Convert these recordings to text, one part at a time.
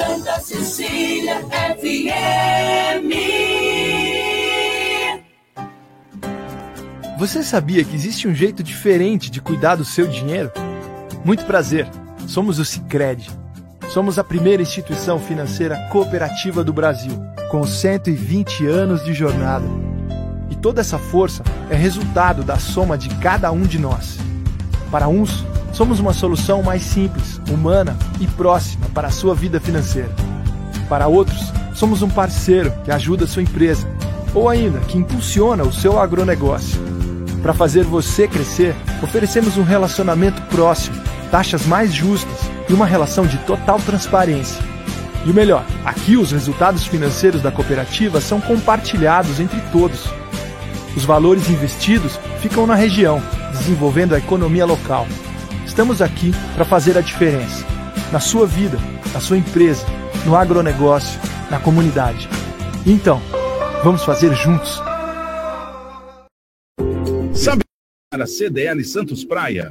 Santa Cecília FM. Você sabia que existe um jeito diferente de cuidar do seu dinheiro? Muito prazer. Somos o Sicredi. Somos a primeira instituição financeira cooperativa do Brasil, com 120 anos de jornada. E toda essa força é resultado da soma de cada um de nós. Para uns, somos uma solução mais simples, humana e próxima para a sua vida financeira. Para outros, somos um parceiro que ajuda a sua empresa ou ainda que impulsiona o seu agronegócio. Para fazer você crescer, oferecemos um relacionamento próximo, taxas mais justas e uma relação de total transparência. E o melhor, aqui os resultados financeiros da cooperativa são compartilhados entre todos. Os valores investidos ficam na região, desenvolvendo a economia local. Estamos aqui para fazer a diferença na sua vida, na sua empresa, no agronegócio, na comunidade. Então, vamos fazer juntos. Sabe a CDL Santos Praia?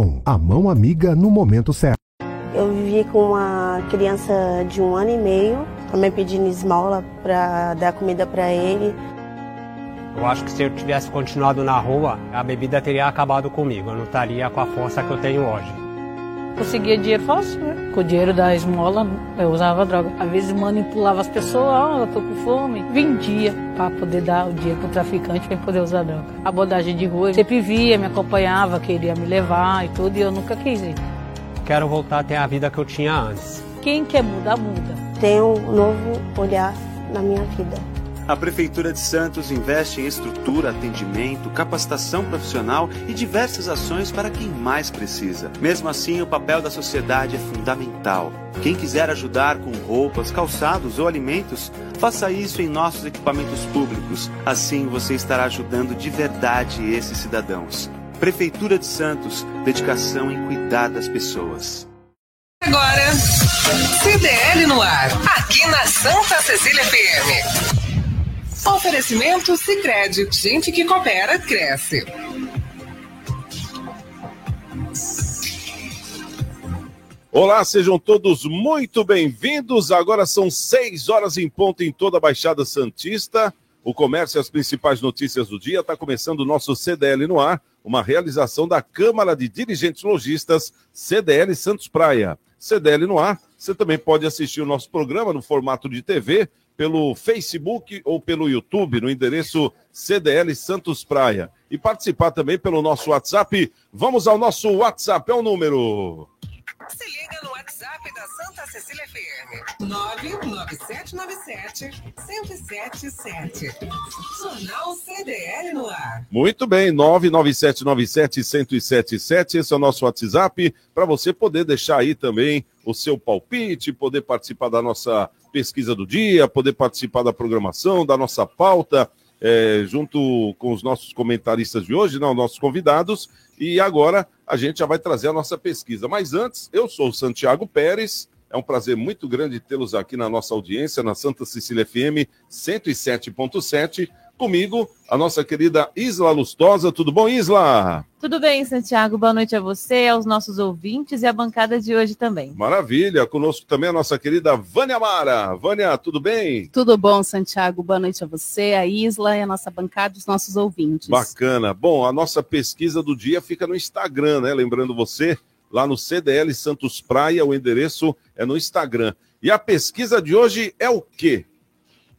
a mão amiga no momento certo. Eu vivi com uma criança de um ano e meio, também pedindo esmola para dar comida para ele. Eu acho que se eu tivesse continuado na rua, a bebida teria acabado comigo. Eu não estaria com a força que eu tenho hoje. Conseguia dinheiro fácil, né? Com o dinheiro da esmola, eu usava droga. Às vezes manipulava as pessoas, ó, oh, eu tô com fome. Vendia para poder dar o dinheiro pro traficante para poder usar droga. A abordagem de rua, sempre via, me acompanhava, queria me levar e tudo, e eu nunca quis ir quero voltar a ter a vida que eu tinha antes. Quem quer mudar, muda. Tenho um novo olhar na minha vida. A Prefeitura de Santos investe em estrutura, atendimento, capacitação profissional e diversas ações para quem mais precisa. Mesmo assim, o papel da sociedade é fundamental. Quem quiser ajudar com roupas, calçados ou alimentos, faça isso em nossos equipamentos públicos. Assim você estará ajudando de verdade esses cidadãos. Prefeitura de Santos, dedicação em cuidar das pessoas. Agora, CDL no ar, aqui na Santa Cecília FM. Oferecimento Sicredi, gente que coopera cresce. Olá, sejam todos muito bem-vindos. Agora são seis horas em ponto em toda a Baixada Santista. O comércio e as principais notícias do dia está começando o nosso CDL no ar uma realização da Câmara de Dirigentes Logistas, CDL Santos Praia. CDL no ar, você também pode assistir o nosso programa no formato de TV, pelo Facebook ou pelo YouTube, no endereço CDL Santos Praia. E participar também pelo nosso WhatsApp. Vamos ao nosso WhatsApp, é o número. Se liga no WhatsApp da Santa Cecília FM. 99797-1077. Jornal CDL no ar. Muito bem, 99797-1077. Esse é o nosso WhatsApp para você poder deixar aí também o seu palpite, poder participar da nossa pesquisa do dia, poder participar da programação, da nossa pauta. É, junto com os nossos comentaristas de hoje, não, nossos convidados, e agora a gente já vai trazer a nossa pesquisa. Mas antes, eu sou o Santiago Pérez, é um prazer muito grande tê-los aqui na nossa audiência, na Santa Cecília FM 107.7. Comigo, a nossa querida Isla Lustosa. Tudo bom, Isla? Tudo bem, Santiago. Boa noite a você, aos nossos ouvintes e à bancada de hoje também. Maravilha. Conosco também a nossa querida Vânia Mara. Vânia, tudo bem? Tudo bom, Santiago. Boa noite a você, a Isla e a nossa bancada os nossos ouvintes. Bacana. Bom, a nossa pesquisa do dia fica no Instagram, né? Lembrando você, lá no CDL Santos Praia, o endereço é no Instagram. E a pesquisa de hoje é o quê?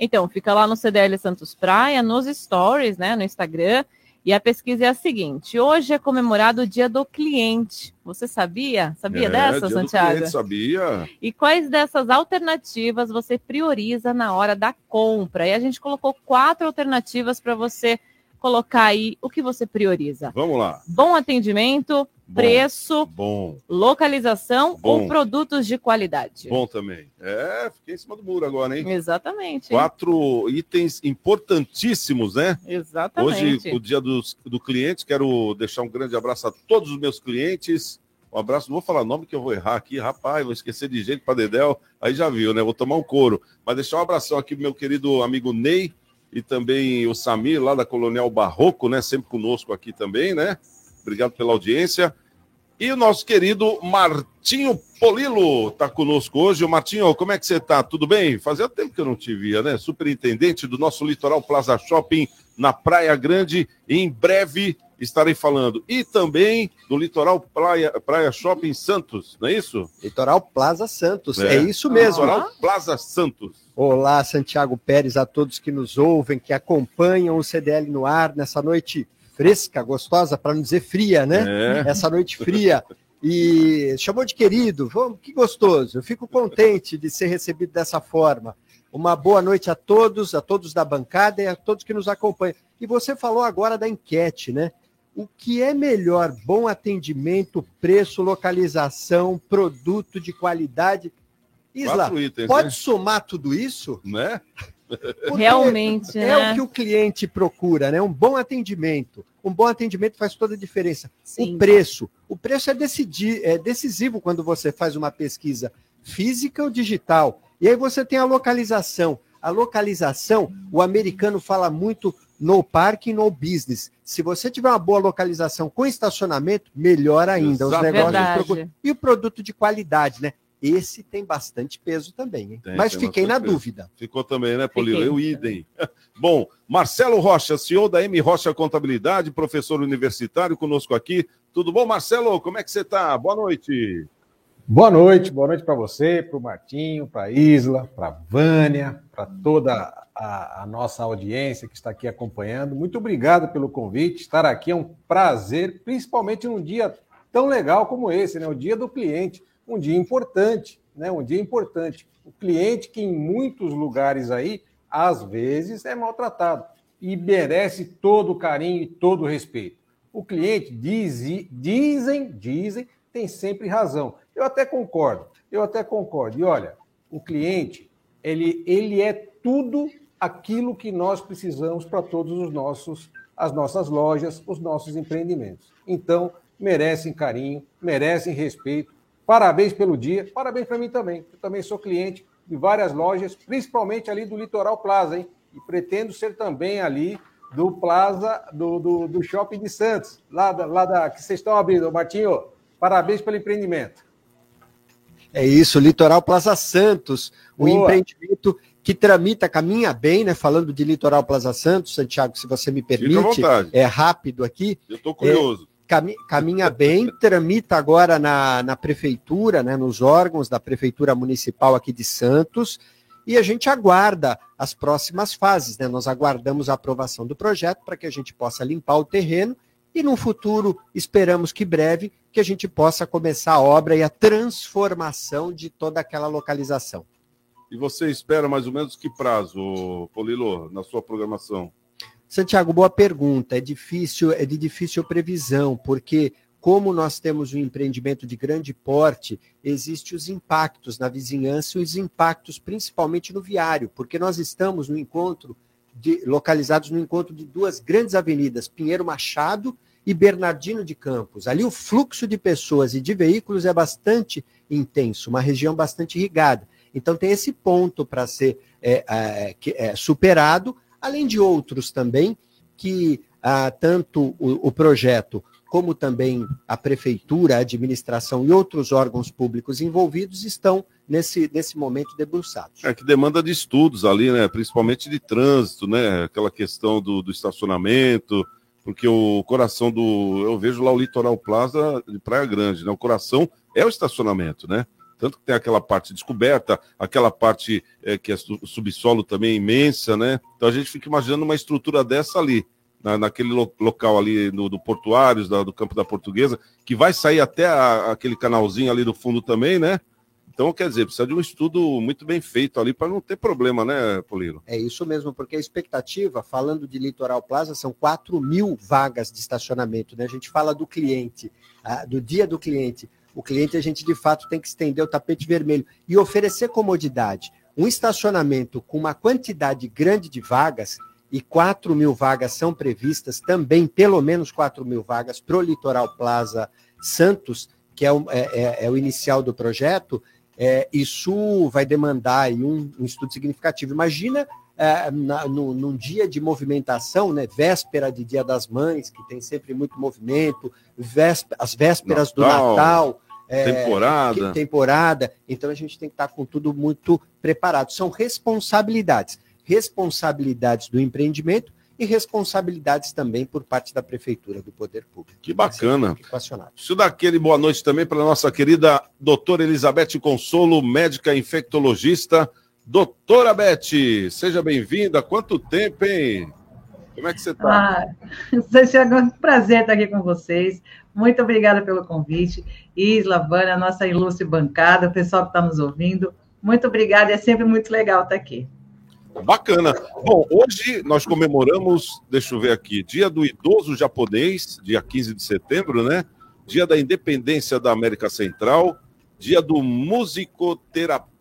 Então, fica lá no CDL Santos Praia, nos stories, né, no Instagram. E a pesquisa é a seguinte: hoje é comemorado o Dia do Cliente. Você sabia? Sabia é, dessa, dia do Santiago? cliente, sabia. E quais dessas alternativas você prioriza na hora da compra? E a gente colocou quatro alternativas para você colocar aí o que você prioriza. Vamos lá. Bom atendimento, preço, Bom, localização Bom. ou produtos de qualidade. bom também. É, fiquei em cima do muro agora, hein? Exatamente. Quatro itens importantíssimos, né? Exatamente. Hoje, o dia dos, do cliente, quero deixar um grande abraço a todos os meus clientes. Um abraço, não vou falar nome que eu vou errar aqui, rapaz, vou esquecer de jeito para Dedel, aí já viu, né? Vou tomar um couro. Mas deixar um abração aqui pro meu querido amigo Ney e também o Samir, lá da Colonial Barroco, né? Sempre conosco aqui também, né? Obrigado pela audiência. E o nosso querido Martinho Polilo está conosco hoje. Ô, Martinho, como é que você está? Tudo bem? Fazia tempo que eu não te via, né? Superintendente do nosso Litoral Plaza Shopping na Praia Grande. Em breve estarei falando. E também do Litoral Praia, Praia Shopping Santos, não é isso? Litoral Plaza Santos, é, isso mesmo. Litoral Plaza Santos. Olá, Santiago Pérez, a todos que nos ouvem, que acompanham o CDL no ar nessa noite fresca, gostosa, para não dizer fria, né? É. Essa noite fria. E chamou de querido, vamos, que gostoso. Eu fico contente de ser recebido dessa forma. Uma boa noite a todos, a todos da bancada e a todos que nos acompanham. E você falou agora da enquete, né? O que é melhor? Bom atendimento, preço, localização, produto de qualidade. Isla, itens, pode né? somar tudo isso? Né? Porque Realmente, é né? o que o cliente procura, né? Um bom atendimento. Um bom atendimento faz toda a diferença. Sim. O preço. O preço é, decidir, é decisivo quando você faz uma pesquisa física ou digital. E aí você tem a localização. A localização, o americano fala muito no parking, no business. Se você tiver uma boa localização com estacionamento, melhor ainda. Os Exato. negócios Verdade. procuram. E o produto de qualidade, né? Esse tem bastante peso também, hein? Tem, Mas tem fiquei na peso. dúvida. Ficou também, né, Polilo? Fiquei. Eu idem. Bom, Marcelo Rocha, CEO da M Rocha Contabilidade, professor universitário conosco aqui. Tudo bom, Marcelo? Como é que você está? Boa noite. Boa noite, boa noite para você, para o Martinho, para a Isla, para a Vânia, para toda a, a nossa audiência que está aqui acompanhando. Muito obrigado pelo convite. Estar aqui é um prazer, principalmente num dia tão legal como esse, né? O dia do cliente, um dia importante, né? Um dia importante. O cliente que em muitos lugares aí, às vezes, é maltratado e merece todo o carinho e todo o respeito. O cliente diz, dizem, dizem, tem sempre razão. Eu até concordo, eu até concordo. E olha, o cliente, ele, ele é tudo aquilo que nós precisamos para todos os nossos, as nossas lojas, os nossos empreendimentos. Então, merecem carinho, merecem respeito. Parabéns pelo dia, parabéns para mim também. Eu também sou cliente de várias lojas, principalmente ali do Litoral Plaza, hein? E pretendo ser também ali do Plaza, do, do, do Shopping de Santos, lá da, lá da que vocês estão abrindo. Martinho, parabéns pelo empreendimento. É isso, Litoral Plaza Santos, o Boa. empreendimento que tramita, caminha bem, né? Falando de Litoral Plaza Santos, Santiago, se você me Fica à permite, vontade. é rápido aqui. Eu estou curioso. Cami- caminha bem, tramita agora na, na prefeitura, né, nos órgãos da prefeitura municipal aqui de Santos, e a gente aguarda as próximas fases, né? Nós aguardamos a aprovação do projeto para que a gente possa limpar o terreno e no futuro esperamos que breve que a gente possa começar a obra e a transformação de toda aquela localização. E você espera mais ou menos que prazo, Polilo, na sua programação? Santiago, boa pergunta. É difícil, é de difícil previsão, porque como nós temos um empreendimento de grande porte, existem os impactos na vizinhança e os impactos principalmente no viário, porque nós estamos no encontro de- localizados no encontro de duas grandes avenidas, Pinheiro Machado e Bernardino de Campos. Ali o fluxo de pessoas e de veículos é bastante intenso, uma região bastante irrigada. Então tem esse ponto para ser é, é, é, superado, além de outros também que ah, tanto o, o projeto como também a prefeitura, a administração e outros órgãos públicos envolvidos estão nesse, nesse momento debruçados. É que demanda de estudos ali, né? Principalmente de trânsito, né? Aquela questão do, do estacionamento, Porque o coração do. Eu vejo lá o Litoral Plaza de Praia Grande, né? O coração é o estacionamento, né? Tanto que tem aquela parte descoberta, aquela parte é, que é subsolo também imensa, né? Então a gente fica imaginando uma estrutura dessa ali, na, naquele lo, local ali no, do Portuários, da, do Campo da Portuguesa, que vai sair até a, aquele canalzinho ali do fundo também, né? Então, quer dizer, precisa de um estudo muito bem feito ali para não ter problema, né, Polino? É isso mesmo, porque a expectativa, falando de Litoral Plaza, são 4 mil vagas de estacionamento, né? A gente fala do cliente, ah, do dia do cliente. O cliente, a gente de fato tem que estender o tapete vermelho e oferecer comodidade. Um estacionamento com uma quantidade grande de vagas, e 4 mil vagas são previstas, também pelo menos 4 mil vagas para o Litoral Plaza Santos, que é o, é, é, é o inicial do projeto, é, isso vai demandar um, um estudo significativo. Imagina é, na, no, num dia de movimentação, né, véspera de Dia das Mães, que tem sempre muito movimento, as vésperas Natal, do Natal. É, temporada. temporada. Então a gente tem que estar com tudo muito preparado. São responsabilidades. Responsabilidades do empreendimento e responsabilidades também por parte da Prefeitura, do Poder Público. Que bacana. Isso daquele boa noite também para a nossa querida doutora Elizabeth Consolo, médica infectologista. Doutora Beth, seja bem-vinda. Quanto tempo, hein? Como é que você está? Ah, é um prazer estar aqui com vocês. Muito obrigada pelo convite. Isla, Vânia, nossa ilustre bancada, o pessoal que está nos ouvindo. Muito obrigada, é sempre muito legal estar aqui. Bacana. Bom, hoje nós comemoramos, deixa eu ver aqui, Dia do Idoso Japonês, dia 15 de setembro, né? Dia da Independência da América Central, Dia do Musicoterapeuta.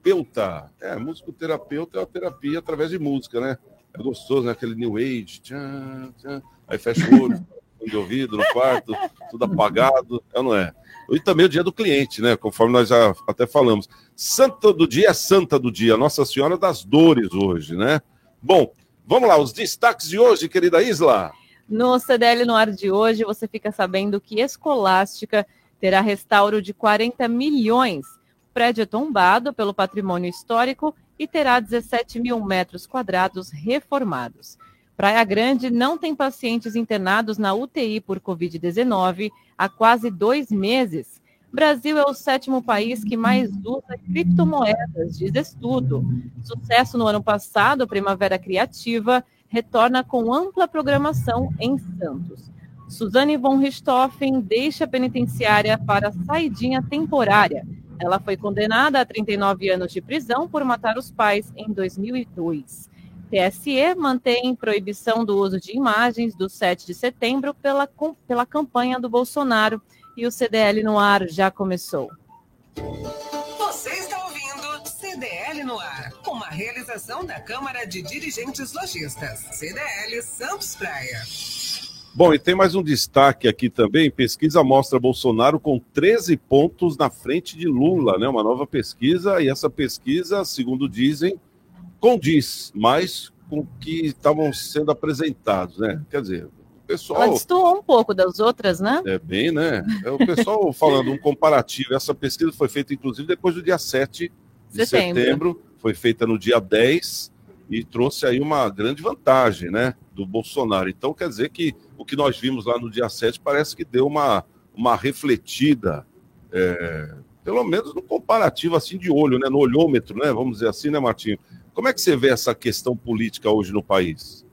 É, musicoterapeuta é a terapia através de música, né? É gostoso, né? Aquele New Age. Tchan, tchan. Aí fecha o olho, de ouvido no quarto, tudo apagado, é não é? E também o dia do cliente, né? Conforme nós já até falamos. Santa do dia é Santa do dia, Nossa Senhora das Dores hoje, né? Bom, vamos lá, os destaques de hoje, querida Isla. No CDL no ar de hoje, você fica sabendo que Escolástica terá restauro de 40 milhões. Prédio é tombado pelo patrimônio histórico e terá 17 mil metros quadrados reformados. Praia Grande não tem pacientes internados na UTI por Covid-19 há quase dois meses. Brasil é o sétimo país que mais usa criptomoedas, diz estudo. Sucesso no ano passado, Primavera Criativa retorna com ampla programação em Santos. Suzane von Richthofen deixa a penitenciária para saidinha temporária. Ela foi condenada a 39 anos de prisão por matar os pais em 2002. TSE mantém proibição do uso de imagens do 7 de setembro pela, pela campanha do Bolsonaro e o CDL no ar já começou. Você está ouvindo CDL no ar, uma realização da Câmara de Dirigentes Lojistas, CDL Santos Praia. Bom, e tem mais um destaque aqui também. Pesquisa mostra Bolsonaro com 13 pontos na frente de Lula, né? Uma nova pesquisa, e essa pesquisa, segundo dizem, condiz mais com o que estavam sendo apresentados, né? Quer dizer, o pessoal. Ela destoou um pouco das outras, né? É bem, né? É o pessoal falando um comparativo. Essa pesquisa foi feita, inclusive, depois do dia 7 de setembro. setembro. Foi feita no dia 10 e trouxe aí uma grande vantagem, né? Do Bolsonaro. Então, quer dizer que o que nós vimos lá no dia 7 parece que deu uma, uma refletida. É, pelo menos no comparativo assim de olho, né? No olhômetro, né? Vamos dizer assim, né, Martinho? Como é que você vê essa questão política hoje no país?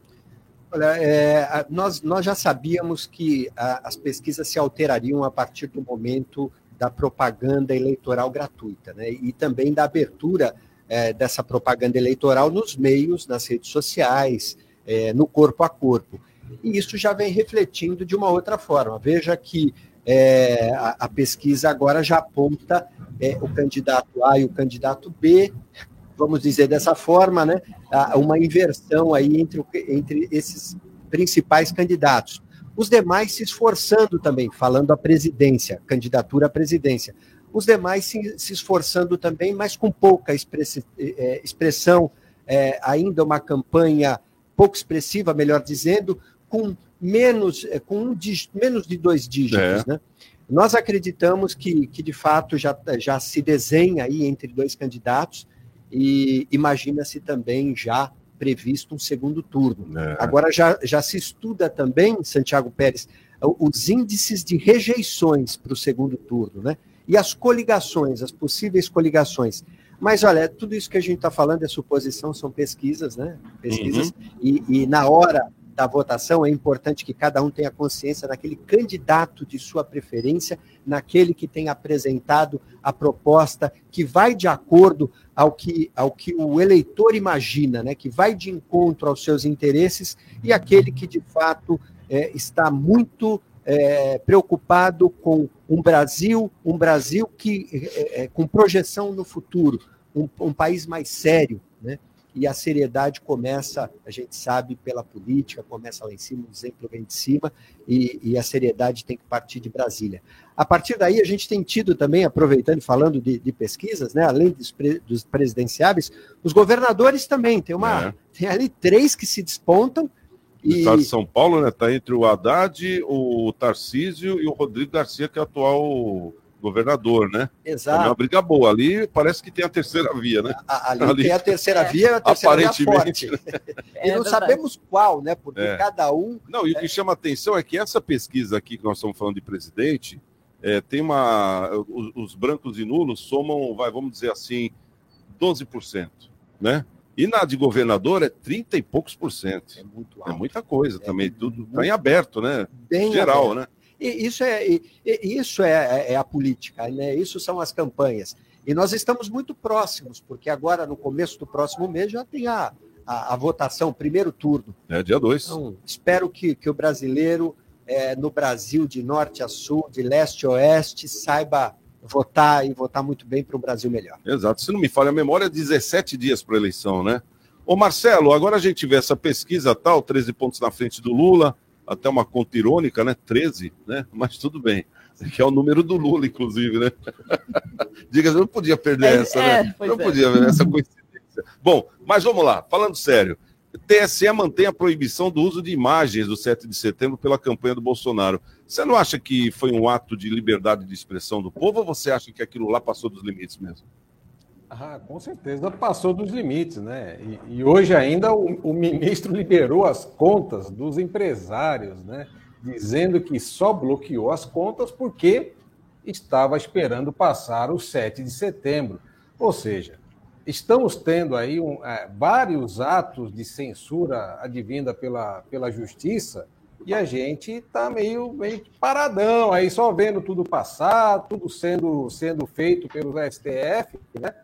Olha, é, nós, nós já sabíamos que a, as pesquisas se alterariam a partir do momento da propaganda eleitoral gratuita, né? E também da abertura é, dessa propaganda eleitoral nos meios, nas redes sociais, é, no corpo a corpo. E isso já vem refletindo de uma outra forma. Veja que é, a, a, pesquisa agora já aponta é, o candidato A e o candidato B vamos dizer dessa forma, né, uma inversão aí entre, entre esses principais candidatos. Os demais se esforçando também, falando a presidência, candidatura à presidência. Os demais se, se esforçando também, mas com pouca expressi, é, expressão, é, ainda uma campanha pouco expressiva, melhor dizendo, com menos, com um dígito, menos de dois dígitos. É. Né? Nós acreditamos que, que, de fato, já, já se desenha aí entre dois candidatos, e imagina-se também já previsto um segundo turno. É. Agora, já, já se estuda também, Santiago Pérez, os índices de rejeições para o segundo turno, né? E as coligações, as possíveis coligações. Mas olha, tudo isso que a gente está falando é suposição, são pesquisas, né? Pesquisas. Uhum. E, e, na hora da votação é importante que cada um tenha consciência naquele candidato de sua preferência, naquele que tem apresentado a proposta que vai de acordo ao que, ao que o eleitor imagina, né? Que vai de encontro aos seus interesses e aquele que de fato é, está muito é, preocupado com um Brasil, um Brasil que é, é, com projeção no futuro, um, um, país mais sério, né? E a seriedade começa, a gente sabe, pela política, começa lá em cima, o exemplo vem de cima, e, e a seriedade tem que partir de Brasília. A partir daí, a gente tem tido também, aproveitando e falando de, de, pesquisas, né, além dos, pre, dos, presidenciáveis, os governadores também. Tem, uma, é. tem ali três que se despontam, e... Do estado de São Paulo, né? Está entre o Haddad, o Tarcísio e o Rodrigo Garcia, que é o atual governador, né? Exato. É uma briga boa. Ali parece que tem a terceira via, né? Ali, ali tem a terceira via, a terceira Aparentemente, via forte. e não sabemos qual, né? Porque é. cada um. Não, e o que chama atenção é que essa pesquisa aqui que nós estamos falando de presidente, é, tem uma. Os, os brancos e nulos somam, vai, vamos dizer assim, 12%, né? E na de governador é 30 e poucos por cento. É, muito alto. é muita coisa é também. Tudo está em aberto, né? Bem Geral, aberto. né? E isso é, e, isso é, é, a política, né? Isso são as campanhas. E nós estamos muito próximos, porque agora, no começo do próximo mês, já tem a, a, a votação, primeiro turno. É dia 2. Então, espero que, que o brasileiro, é, no Brasil, de norte a sul, de leste a oeste, saiba votar e votar muito bem para um Brasil melhor. Exato. Se não me falha a memória, 17 dias para a eleição, né? Ô Marcelo, agora a gente vê essa pesquisa tal, 13 pontos na frente do Lula, até uma conta irônica, né? 13, né? Mas tudo bem. Que é o número do Lula, inclusive, né? Diga, eu não podia perder é, essa, né? É, não é. podia, essa coincidência. Bom, mas vamos lá, falando sério. TSE mantém a proibição do uso de imagens do 7 de setembro pela campanha do Bolsonaro. Você não acha que foi um ato de liberdade de expressão do povo ou você acha que aquilo lá passou dos limites mesmo? Ah, com certeza passou dos limites, né? E, e hoje ainda o, o, ministro liberou as contas dos empresários, né? Dizendo que só bloqueou as contas porque estava esperando passar o 7 de setembro. Ou seja, estamos tendo aí um, é, vários atos de censura advinda pela, pela justiça e a gente está meio, meio paradão aí, só vendo tudo passar, tudo sendo, sendo feito pelo STF, né?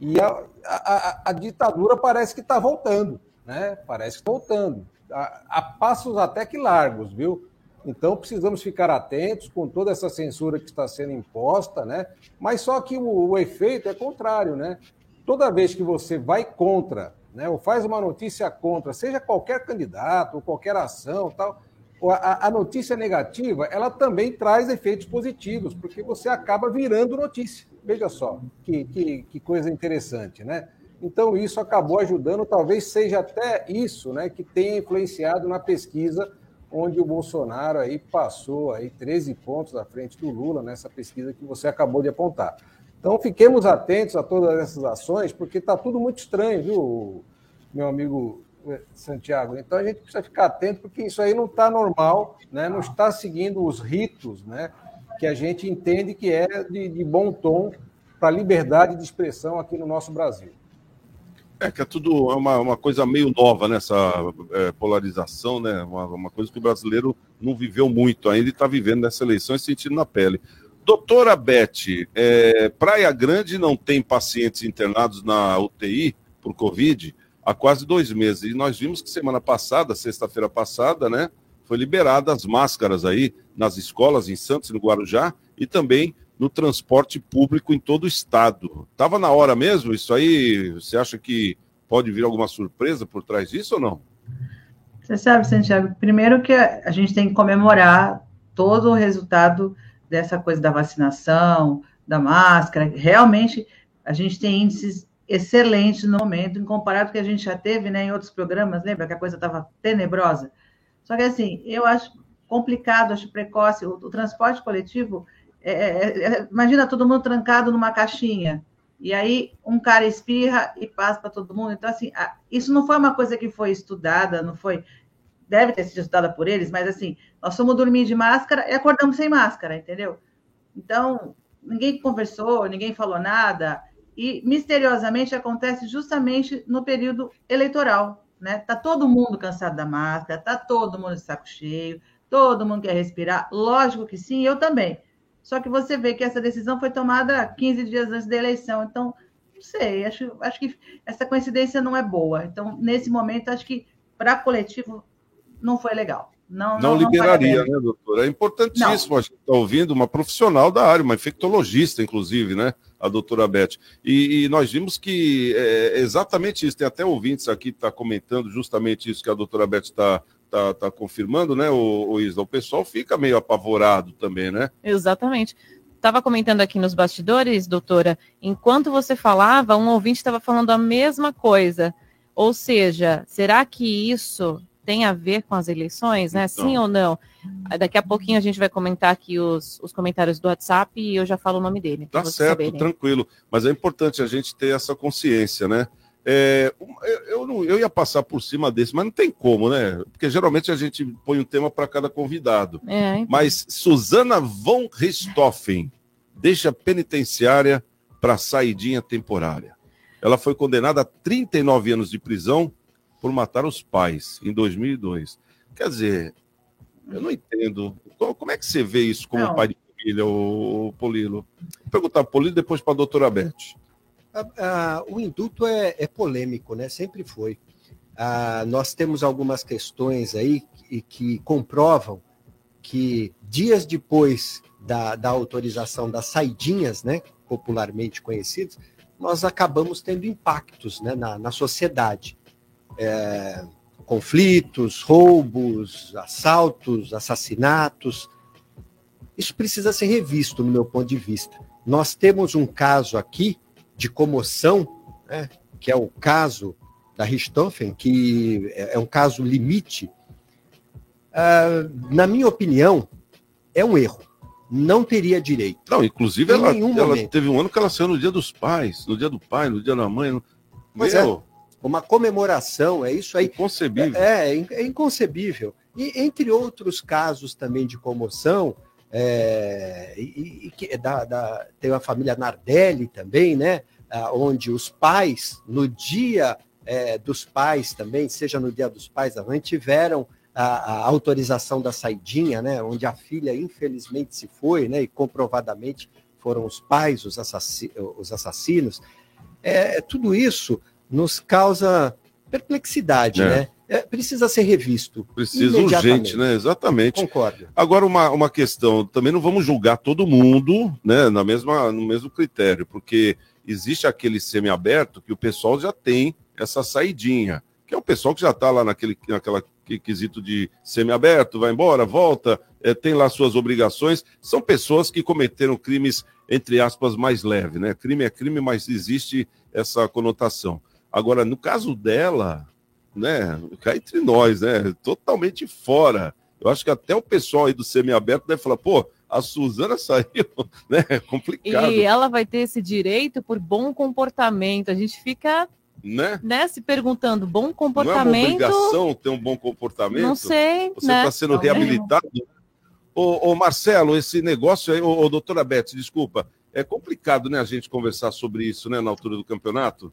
E a, a, a ditadura parece que está voltando, né? Parece que está voltando. A, a, passos até que largos, viu? Então precisamos ficar atentos com toda essa censura que está sendo imposta, né? Mas só que o, o efeito é contrário, né? Toda vez que você vai contra, né? Ou faz uma notícia contra, seja qualquer candidato ou qualquer ação, tal, a, a, notícia negativa ela também traz efeitos positivos, porque você acaba virando notícia. Veja só, que, que, que, coisa interessante, né? Então, isso acabou ajudando, talvez seja até isso né, que tenha influenciado na pesquisa, onde o Bolsonaro aí passou aí 13 pontos à frente do Lula, nessa pesquisa que você acabou de apontar. Então, fiquemos atentos a todas essas ações, porque está tudo muito estranho, viu, meu amigo Santiago. Então a gente precisa ficar atento, porque isso aí não está normal, né? não está seguindo os ritos né? que a gente entende que é de, de bom tom para a liberdade de expressão aqui no nosso Brasil. É que é tudo é uma, uma coisa meio nova nessa é, polarização, né? Uma, uma, coisa que o brasileiro não viveu muito ainda e está vivendo nessa eleição e sentindo na pele. Doutora Beth, é, Praia Grande não tem pacientes internados na UTI por Covid há quase dois meses. E nós vimos que semana passada, sexta-feira passada, né, foi liberada as máscaras aí nas escolas em Santos, no Guarujá, e também no transporte público em todo o estado. Estava na hora mesmo? Isso aí, você acha que pode vir alguma surpresa por trás disso ou não? Você sabe, Santiago, primeiro que a gente tem que comemorar todo o resultado dessa coisa da vacinação, da máscara. Realmente, a gente tem índices excelente no momento, em comparado com o que a gente já teve né, em outros programas, lembra que a coisa estava tenebrosa? Só que assim, eu acho complicado, acho precoce. O, o transporte coletivo, é, é, é, imagina todo mundo trancado numa caixinha. E aí um cara espirra e passa para todo mundo. Então, assim, isso não foi uma coisa que foi estudada, não foi. Deve ter sido estudada por eles, mas assim, nós fomos dormir de máscara e acordamos sem máscara, entendeu? Então, ninguém conversou, ninguém falou nada. E misteriosamente acontece justamente no período eleitoral, né? Tá todo mundo cansado da máscara, tá todo mundo de saco cheio, todo mundo quer respirar. Lógico que sim, eu também. Só que você vê que essa decisão foi tomada 15 dias antes da eleição. Então, não sei, acho, acho que essa coincidência não é boa. Então, nesse momento, acho que para coletivo não foi legal. Não, não, não liberaria, não né, doutora? É importantíssimo, não. a gente está ouvindo uma profissional da área, uma infectologista, inclusive, né? A doutora Beth. E, e nós vimos que é exatamente isso. Tem até ouvintes aqui que está comentando justamente isso que a doutora Beth está tá, tá confirmando, né, o, o Isla? O pessoal fica meio apavorado também, né? Exatamente. Estava comentando aqui nos bastidores, doutora, enquanto você falava, um ouvinte estava falando a mesma coisa. Ou seja, será que isso tem a ver com as eleições, né? Então. Sim ou não? Daqui a pouquinho a gente vai comentar aqui os, os comentários do WhatsApp e eu já falo o nome dele. Tá certo, saberem. tranquilo. Mas é importante a gente ter essa consciência, né? É, eu, não, eu ia passar por cima desse, mas não tem como, né? Porque geralmente a gente põe um tema para cada convidado. É, então. Mas Suzana von Richthofen deixa penitenciária para saidinha temporária. Ela foi condenada a 39 anos de prisão por matar os pais em 2002. Quer dizer, eu não entendo. Como é que você vê isso como não. pai de família, o Polilo? Vou perguntar para o Polilo depois para a doutora Beth o indulto é, é, polêmico, né? Sempre foi. Ah, nós temos algumas questões aí que, que comprovam que dias depois da, da, autorização das saidinhas, né, popularmente conhecidas, nós acabamos tendo impactos né, na, na sociedade. É, conflitos, roubos, assaltos, assassinatos. Isso precisa ser revisto, no meu ponto de vista. Nós temos um caso aqui de comoção, né, que é o caso da Richthofen, que é, é um caso limite, uh, na minha opinião, é um erro. Não teria direito. Não, inclusive ela, ela, teve um ano que ela saiu no dia dos pais, no dia do pai, no dia da mãe. Mas é, uma comemoração, é isso aí. Inconcebível. É, é, é inconcebível. E entre outros casos também de comoção, é, e, e, da, da, tem a família Nardelli também, né? Ah, onde os pais, no dia é, dos pais também, seja no dia dos pais da mãe, tiveram a, a, autorização da saidinha, né? Onde a filha infelizmente se foi, né? E comprovadamente foram os pais os, assassinos. Os assassinos. É, tudo isso nos causa perplexidade, é. né? É, precisa ser revisto. Precisa urgente, né? Exatamente. Concordo. Agora, uma, uma questão, também não vamos julgar todo mundo né, na mesma, no mesmo critério, porque existe aquele semiaberto que o pessoal já tem essa saidinha, que é o pessoal que já está lá naquele naquela quesito de semiaberto, vai embora, volta, é, tem lá suas obrigações. São pessoas que cometeram crimes, entre aspas, mais leves, né? Crime é crime, mas existe essa conotação. Agora, no caso dela, né, cá entre nós, né, totalmente fora. Eu acho que até o pessoal aí do semiaberto deve falar, pô, a Suzana saiu, né? É complicado. E ela vai ter esse direito por bom comportamento. A gente fica né? né se perguntando, bom comportamento. Não é uma obrigação ter um bom comportamento? Não sei. Você está né? sendo não reabilitado? Ô, ô, Marcelo, esse negócio aí, ô, ô, doutora Beth, desculpa, é complicado, né, a gente conversar sobre isso, né, na altura do campeonato?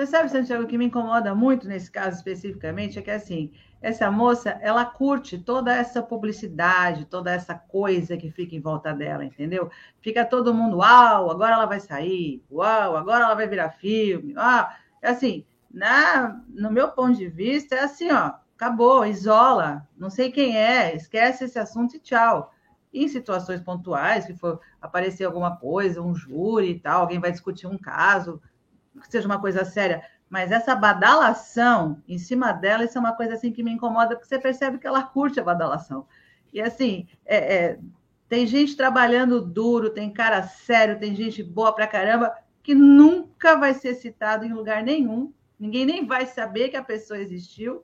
Você sabe, Santiago, o que me incomoda muito nesse caso especificamente é que, assim, essa moça, ela curte toda essa publicidade, toda essa coisa que fica em volta dela, entendeu? Fica todo mundo, uau, agora ela vai sair, uau, agora ela vai virar filme, ah, assim, na, no meu ponto de vista, é assim, ó, acabou, isola, não sei quem é, esquece esse assunto e tchau. Em situações pontuais, que for aparecer alguma coisa, um júri e tal, alguém vai discutir um caso, que seja uma coisa séria, mas essa badalação em cima dela, isso é uma coisa assim que me incomoda, porque você percebe que ela curte a badalação. E assim, é, é, tem gente trabalhando duro, tem cara sério, tem gente boa pra caramba, que nunca vai ser citado em lugar nenhum, ninguém nem vai saber que a pessoa existiu,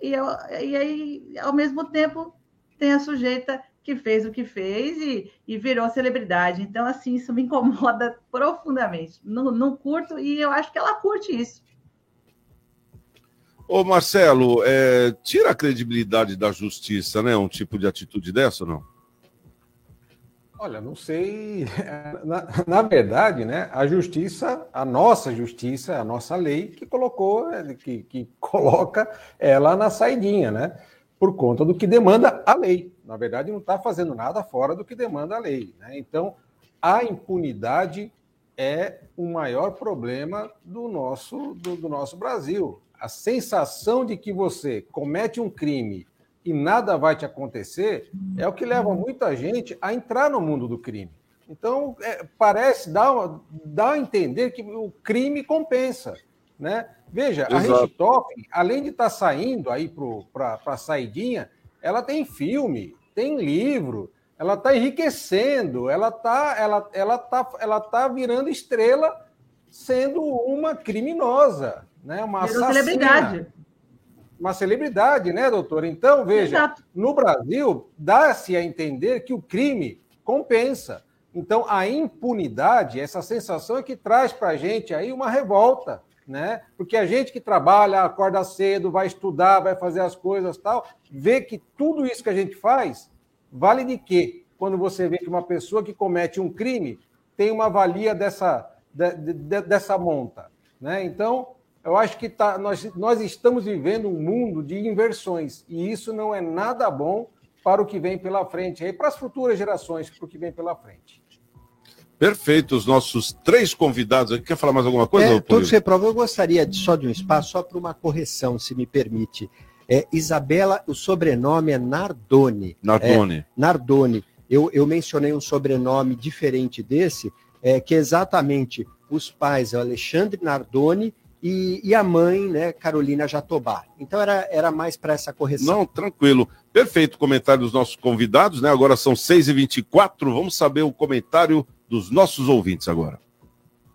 e, eu, e aí, ao mesmo tempo, tem a sujeita que fez o que fez e, e virou celebridade. Então, assim, isso me incomoda profundamente. Não, não curto e eu acho que ela curte isso. Ô Marcelo, é, tira a credibilidade da justiça, né? Um tipo de atitude dessa ou não? Olha, não sei. Na, na, verdade, né, a justiça, a nossa justiça, a nossa lei, que colocou, é, que, que coloca ela na saidinha, né? Por conta do que demanda a lei. Na verdade, não está fazendo nada fora do que demanda a lei. Né? Então, a impunidade é o maior problema do nosso, do, do nosso Brasil. A sensação de que você comete um crime e nada vai te acontecer, é o que leva muita gente a entrar no mundo do crime. Então, é, parece, dá, dá a entender que o crime compensa. Né? Veja, Exato. a Richthofen, além de estar tá saindo aí para a saidinha, ela tem filme, tem livro, ela está enriquecendo, ela está ela, ela tá, ela tá virando estrela sendo uma criminosa, né? uma assassina. celebridade uma celebridade, né, doutor? Então, veja, Exato. no Brasil, dá-se a entender que o crime compensa. Então, a impunidade, essa sensação é que traz para a gente aí uma revolta, né? Porque a gente que trabalha, acorda cedo, vai estudar, vai fazer as coisas tal, vê que tudo isso que a gente faz vale de quê? Quando você vê que uma pessoa que comete um crime tem uma valia dessa, de, de, dessa monta, né? Então, eu acho que tá, nós, nós estamos vivendo um mundo de inversões e isso não é nada bom para o que vem pela frente, e para as futuras gerações, para o que vem pela frente. Perfeito, os nossos três convidados aqui. Quer falar mais alguma coisa? É, todos reprovam. Eu gostaria de, só de um espaço, só para uma correção, se me permite. É, Isabela, o sobrenome é Nardoni. Nardoni. É, Nardoni. Eu, eu mencionei um sobrenome diferente desse, é, que é exatamente os pais, é o Alexandre Nardoni e, e, a mãe, né, Carolina Jatobá. Então era, era mais para essa correção. Não, tranquilo. Perfeito comentário dos nossos convidados, né? Agora são 6h24, vamos saber o comentário dos nossos ouvintes agora.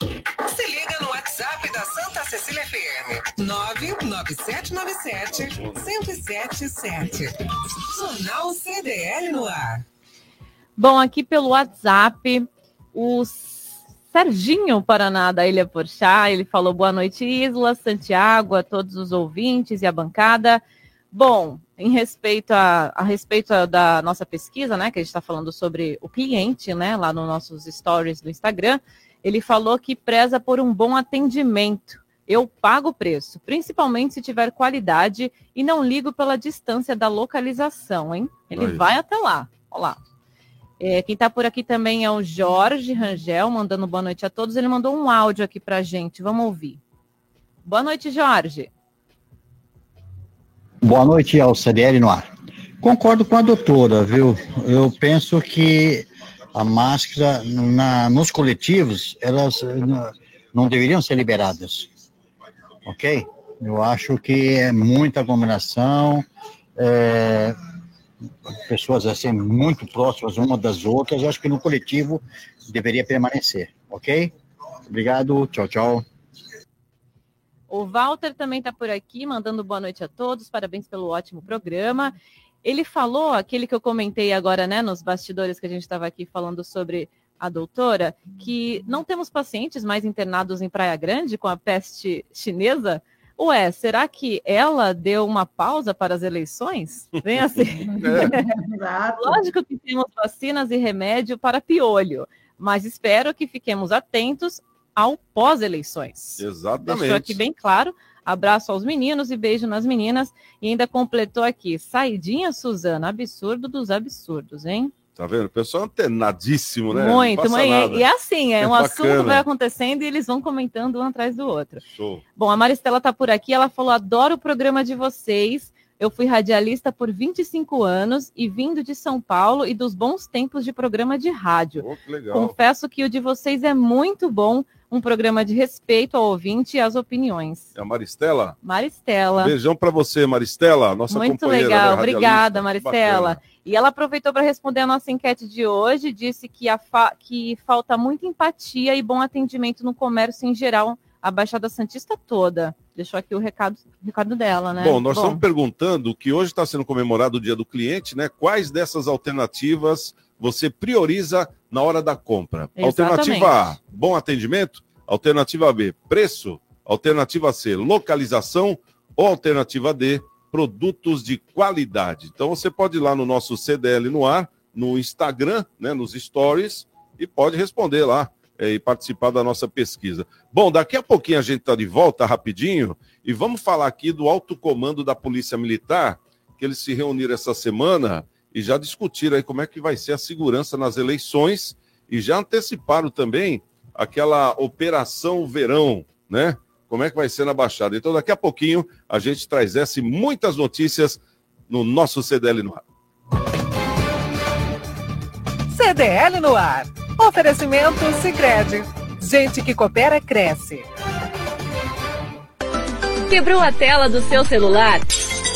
Se liga no WhatsApp da Santa Cecília FM, 99797-1077. Jornal CDL no ar. Bom, aqui pelo WhatsApp, os Serginho Paraná, da Ilha Porchá, ele falou boa noite, Isla, Santiago, a todos os ouvintes e a bancada. Bom, em respeito a, a respeito da nossa pesquisa, né, que a gente está falando sobre o cliente, né, lá nos nossos stories do Instagram, ele falou que preza por um bom atendimento. Eu pago o preço, principalmente se tiver qualidade e não ligo pela distância da localização, hein? Ele vai até lá. Olha lá. É, quem está por aqui também é o Jorge Rangel, mandando boa noite a todos. Ele mandou um áudio aqui para a gente. Vamos ouvir. Boa noite, Jorge. Boa noite ao CDL no ar. Concordo com a doutora, viu? Eu penso que a máscara na, nos coletivos, elas não, não deveriam ser liberadas. Ok? Eu acho que é muita aglomeração. É, pessoas assim muito próximas uma das outras, eu acho que no coletivo deveria permanecer, ok? Obrigado, tchau, tchau. O Walter também está por aqui, mandando boa noite a todos, parabéns pelo ótimo programa. Ele falou, aquele que eu comentei agora, né, nos bastidores que a gente estava aqui falando sobre a doutora, que não temos pacientes mais internados em Praia Grande com a peste chinesa, Ué, será que ela deu uma pausa para as eleições? Vem assim. É. Lógico que temos vacinas e remédio para piolho, mas espero que fiquemos atentos ao pós-eleições. Exatamente. Deixou aqui bem claro. Abraço aos meninos e beijo nas meninas. E ainda completou aqui, saidinha, Suzana, absurdo dos absurdos, hein? Tá vendo? O pessoal é antenadíssimo, né? Muito, e, e é assim, é, é um bacana. assunto vai acontecendo e eles vão comentando um atrás do outro. Show. Bom, a Maristela tá por aqui, ela falou: adoro o programa de vocês. Eu fui radialista por 25 anos e vindo de São Paulo e dos bons tempos de programa de rádio. Oh, que legal. Confesso que o de vocês é muito bom, um programa de respeito ao ouvinte e às opiniões. É a Maristela? Maristela. Beijão para você, Maristela, nossa muito companheira. Muito legal, obrigada, Maristela. Bacana. E ela aproveitou para responder a nossa enquete de hoje, disse que, fa que falta muita empatia e bom atendimento no comércio em geral a Baixada Santista toda. Deixou aqui o recado, recado dela, né? Bom, nós estamos perguntando que hoje está sendo comemorado o Dia do Cliente, né? Quais dessas alternativas você prioriza na hora da compra? Exatamente. Alternativa A, bom atendimento. Alternativa B, preço. Alternativa C, localização. Ou alternativa D, produtos de qualidade. Então você pode ir lá no nosso CDL no ar, no Instagram, né, nos stories, e pode responder lá é, e participar da nossa pesquisa. Bom, daqui a pouquinho a gente está de volta rapidinho e vamos falar aqui do alto comando da Polícia Militar, que eles se reuniram essa semana e já discutiram aí como é que vai ser a segurança nas eleições e já anteciparam também aquela operação verão, né? Como é que vai ser na Baixada. Então, daqui a pouquinho a gente traz essa e muitas notícias no nosso CDL no ar. CDL no ar. Oferecimento Sicredi. Gente que coopera cresce. Quebrou a tela do seu celular?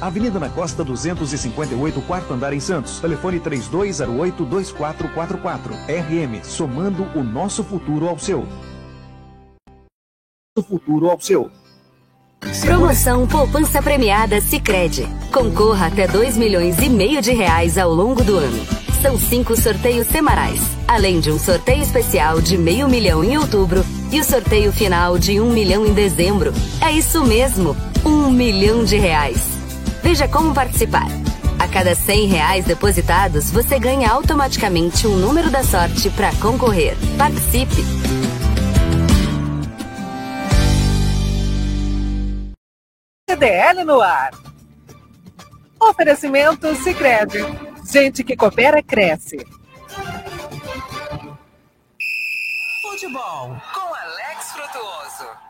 Avenida na Costa 258, quarto andar em Santos. Telefone 3208-2444. RM, somando o nosso futuro ao seu. O futuro ao seu. Promoção Poupança Premiada Sicredi. Concorra até 2 milhões e meio de reais ao longo do ano. São cinco sorteios semanais, além de um sorteio especial de meio milhão em outubro e o sorteio final de um milhão em dezembro. É isso mesmo, um milhão de reais. Veja como participar. A cada 100 reais depositados, você ganha automaticamente um número da sorte para concorrer. Participe! CDL no ar. Oferecimento Sicredi. Gente que coopera cresce. Futebol com Alex Frutuoso.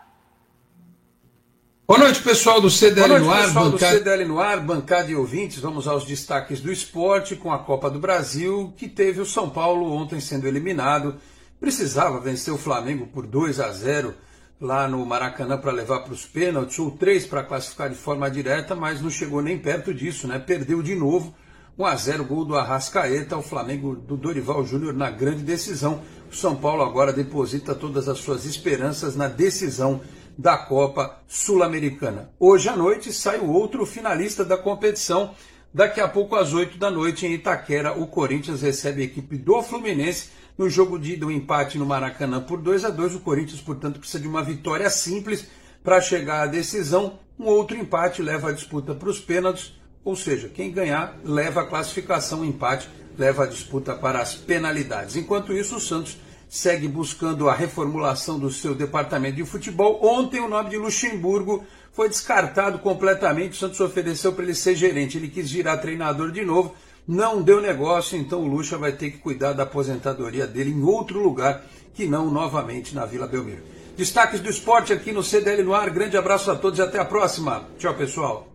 Boa noite, pessoal do CDL Boa noite, no ar. pessoal do bancada- CDL no ar, bancada de ouvintes. Vamos aos destaques do esporte com a Copa do Brasil, que teve o São Paulo ontem sendo eliminado. Precisava vencer o Flamengo por 2 a 0 lá no Maracanã para levar para os pênaltis, ou 3 para classificar de forma direta, mas não chegou nem perto disso, né? Perdeu de novo. 1 a 0 gol do Arrascaeta, o Flamengo do Dorival Júnior na grande decisão. O São Paulo agora deposita todas as suas esperanças na decisão da Copa Sul-Americana. Hoje à noite sai o outro finalista da competição. Daqui a pouco, às 8 da noite, em Itaquera, o Corinthians recebe a equipe do Fluminense no jogo de do empate no Maracanã por 2 a 2 O Corinthians, portanto, precisa de uma vitória simples para chegar à decisão. Um outro empate leva a disputa para os pênaltis, ou seja, quem ganhar leva a classificação, empate leva a disputa para as penalidades. Enquanto isso, o Santos segue buscando a reformulação do seu departamento de futebol. Ontem o nome de Luxemburgo foi descartado completamente. O Santos ofereceu para ele ser gerente. Ele quis virar treinador de novo. Não deu negócio, então o Luxa vai ter que cuidar da aposentadoria dele em outro lugar que não novamente na Vila Belmiro. Destaques do esporte aqui no CDL no ar. Grande abraço a todos e até a próxima. Tchau, pessoal.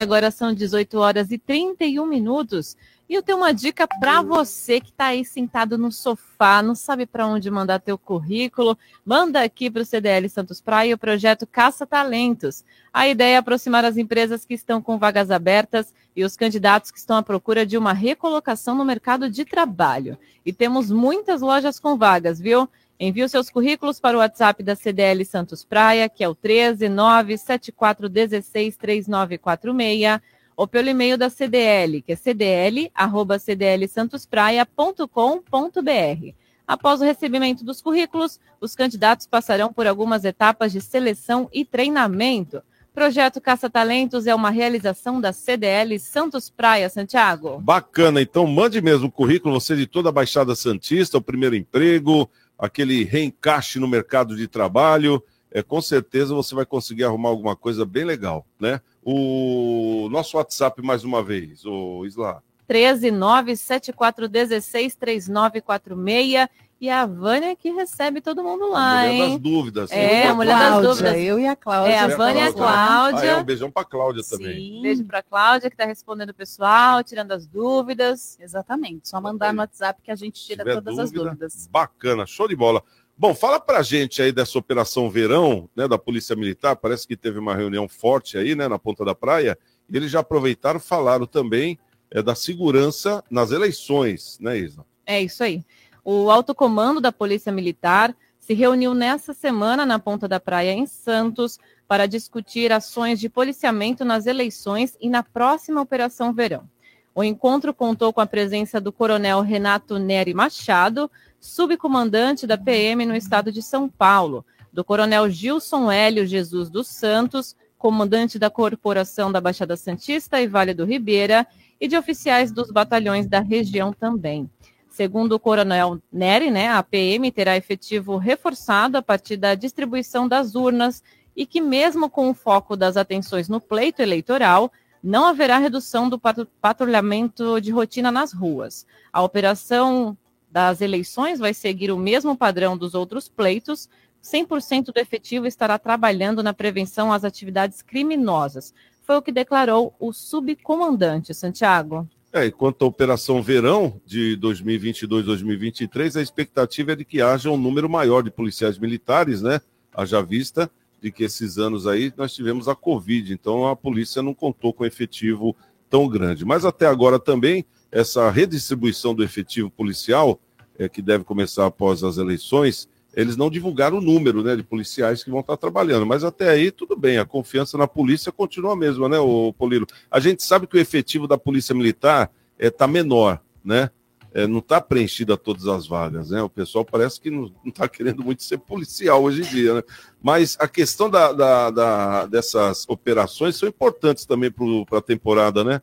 Agora são 18 horas e 31 minutos. E eu tenho uma dica para você que está aí sentado no sofá, não sabe para onde mandar teu currículo. Manda aqui para o CDL Santos Praia o projeto Caça Talentos. A ideia é aproximar as empresas que estão com vagas abertas e os candidatos que estão à procura de uma recolocação no mercado de trabalho. E temos muitas lojas com vagas, viu? Envie os seus currículos para o WhatsApp da CDL Santos Praia, que é o 13 97416 3946, ou pelo e-mail da CDL, que é cdl@cdlsantospraia.com.br. Após o recebimento dos currículos, os candidatos passarão por algumas etapas de seleção e treinamento. Projeto Caça Talentos é uma realização da CDL Santos Praia, Santiago. Bacana, então mande mesmo o currículo, você de toda a Baixada Santista, o primeiro emprego, aquele reencaixe no mercado de trabalho, é, com certeza você vai conseguir arrumar alguma coisa bem legal, né? O nosso WhatsApp, mais uma vez, o Isla. 13974163946 e a Vânia que recebe todo mundo lá, a mulher hein? das dúvidas. É, a mulher das dúvidas. Eu e a Cláudia. É, a Vânia e a Cláudia. Ah, é, um beijão pra Cláudia também. Sim. Beijo pra Cláudia, que tá respondendo o pessoal, tirando as dúvidas. Exatamente. Só mandar no WhatsApp que a gente tira todas as dúvida, dúvidas. Bacana, show de bola. Bom, fala pra gente aí dessa operação verão, né, da Polícia Militar. Parece que teve uma reunião forte aí, né, na ponta da praia. E eles já aproveitaram, falaram também é, da segurança nas eleições, né, Isa? É isso aí. O alto comando da Polícia Militar se reuniu nessa semana na Ponta da Praia, em Santos, para discutir ações de policiamento nas eleições e na próxima Operação Verão. O encontro contou com a presença do coronel Renato Neri Machado, subcomandante da PM no estado de São Paulo, do coronel Gilson Hélio Jesus dos Santos, comandante da Corporação da Baixada Santista e Vale do Ribeira, e de oficiais dos batalhões da região também. Segundo o coronel Neri, né, a PM terá efetivo reforçado a partir da distribuição das urnas e que, mesmo com o foco das atenções no pleito eleitoral, não haverá redução do patrulhamento de rotina nas ruas. A operação das eleições vai seguir o mesmo padrão dos outros pleitos. 100% do efetivo estará trabalhando na prevenção às atividades criminosas. Foi o que declarou o subcomandante Santiago. É, e quanto à Operação Verão de 2022-2023, a expectativa é de que haja um número maior de policiais militares, né? Haja vista de que esses anos aí nós tivemos a Covid, então a polícia não contou com efetivo tão grande. Mas até agora também, essa redistribuição do efetivo policial, é, que deve começar após as eleições, eles não divulgaram o número né, de policiais que vão estar trabalhando. Mas até aí, tudo bem, a confiança na polícia continua a mesma, né, o Polilo? A gente sabe que o efetivo da Polícia Militar está é, tá menor, né? É, não está preenchida todas as vagas, né? O pessoal parece que não está querendo muito ser policial hoje em dia, né? Mas a questão da, da, da dessas operações são importantes também para a temporada, né?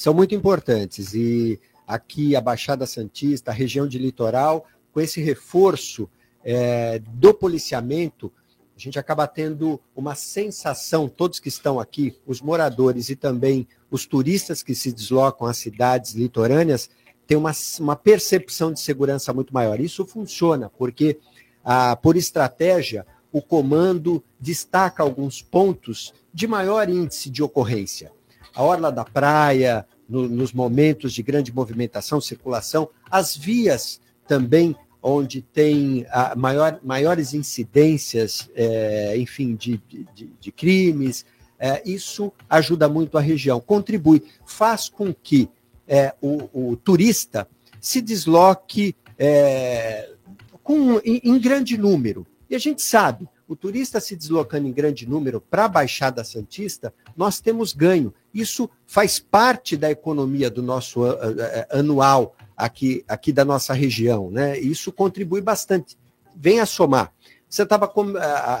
São muito importantes. E aqui a Baixada Santista, a região de litoral, com esse reforço é, do policiamento, a gente acaba tendo uma sensação, todos que estão aqui, os moradores e também os turistas que se deslocam às cidades litorâneas, tem uma, uma percepção de segurança muito maior. Isso funciona, porque, ah, por estratégia, o comando destaca alguns pontos de maior índice de ocorrência. A orla da praia, no, nos momentos de grande movimentação, circulação, as vias também onde tem ah, maior, maiores incidências, é, enfim, de, de, de crimes, é, isso ajuda muito a região, contribui, faz com que é, o, o, turista se desloque é, com, em, em, grande número. E a gente sabe, o turista se deslocando em grande número para a Baixada Santista, nós temos ganho. Isso faz parte da economia do nosso anual aqui, aqui da nossa região. Né? Isso contribui bastante. Vem a somar. Você estava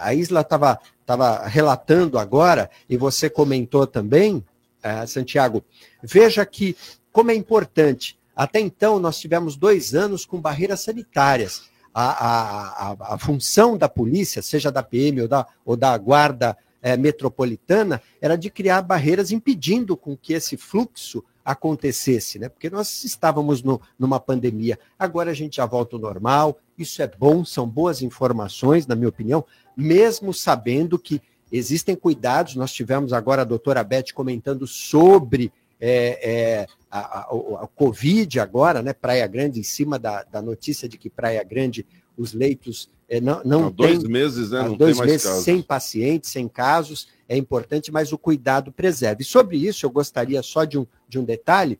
a, Isla estava tava relatando agora, e você comentou também, uh, Santiago, veja que como é importante. Até então, nós tivemos dois anos com barreiras sanitárias. A, a, a, função da polícia, seja da PM ou da, ou da guarda é, metropolitana, era de criar barreiras impedindo com que esse fluxo acontecesse, né? Porque nós estávamos no, numa pandemia. Agora a gente já volta ao normal. Isso é bom, são boas informações, na minha opinião, mesmo sabendo que existem cuidados. Nós tivemos agora a doutora Beth comentando sobre é, é, a, a, a, Covid agora, né? Praia Grande, em cima da, da notícia de que Praia Grande, os leitos é, não, não há dois meses, né? Não dois tem meses casos. sem pacientes, sem casos, é importante, mas o cuidado preserve. E sobre isso, eu gostaria só de um, de um detalhe: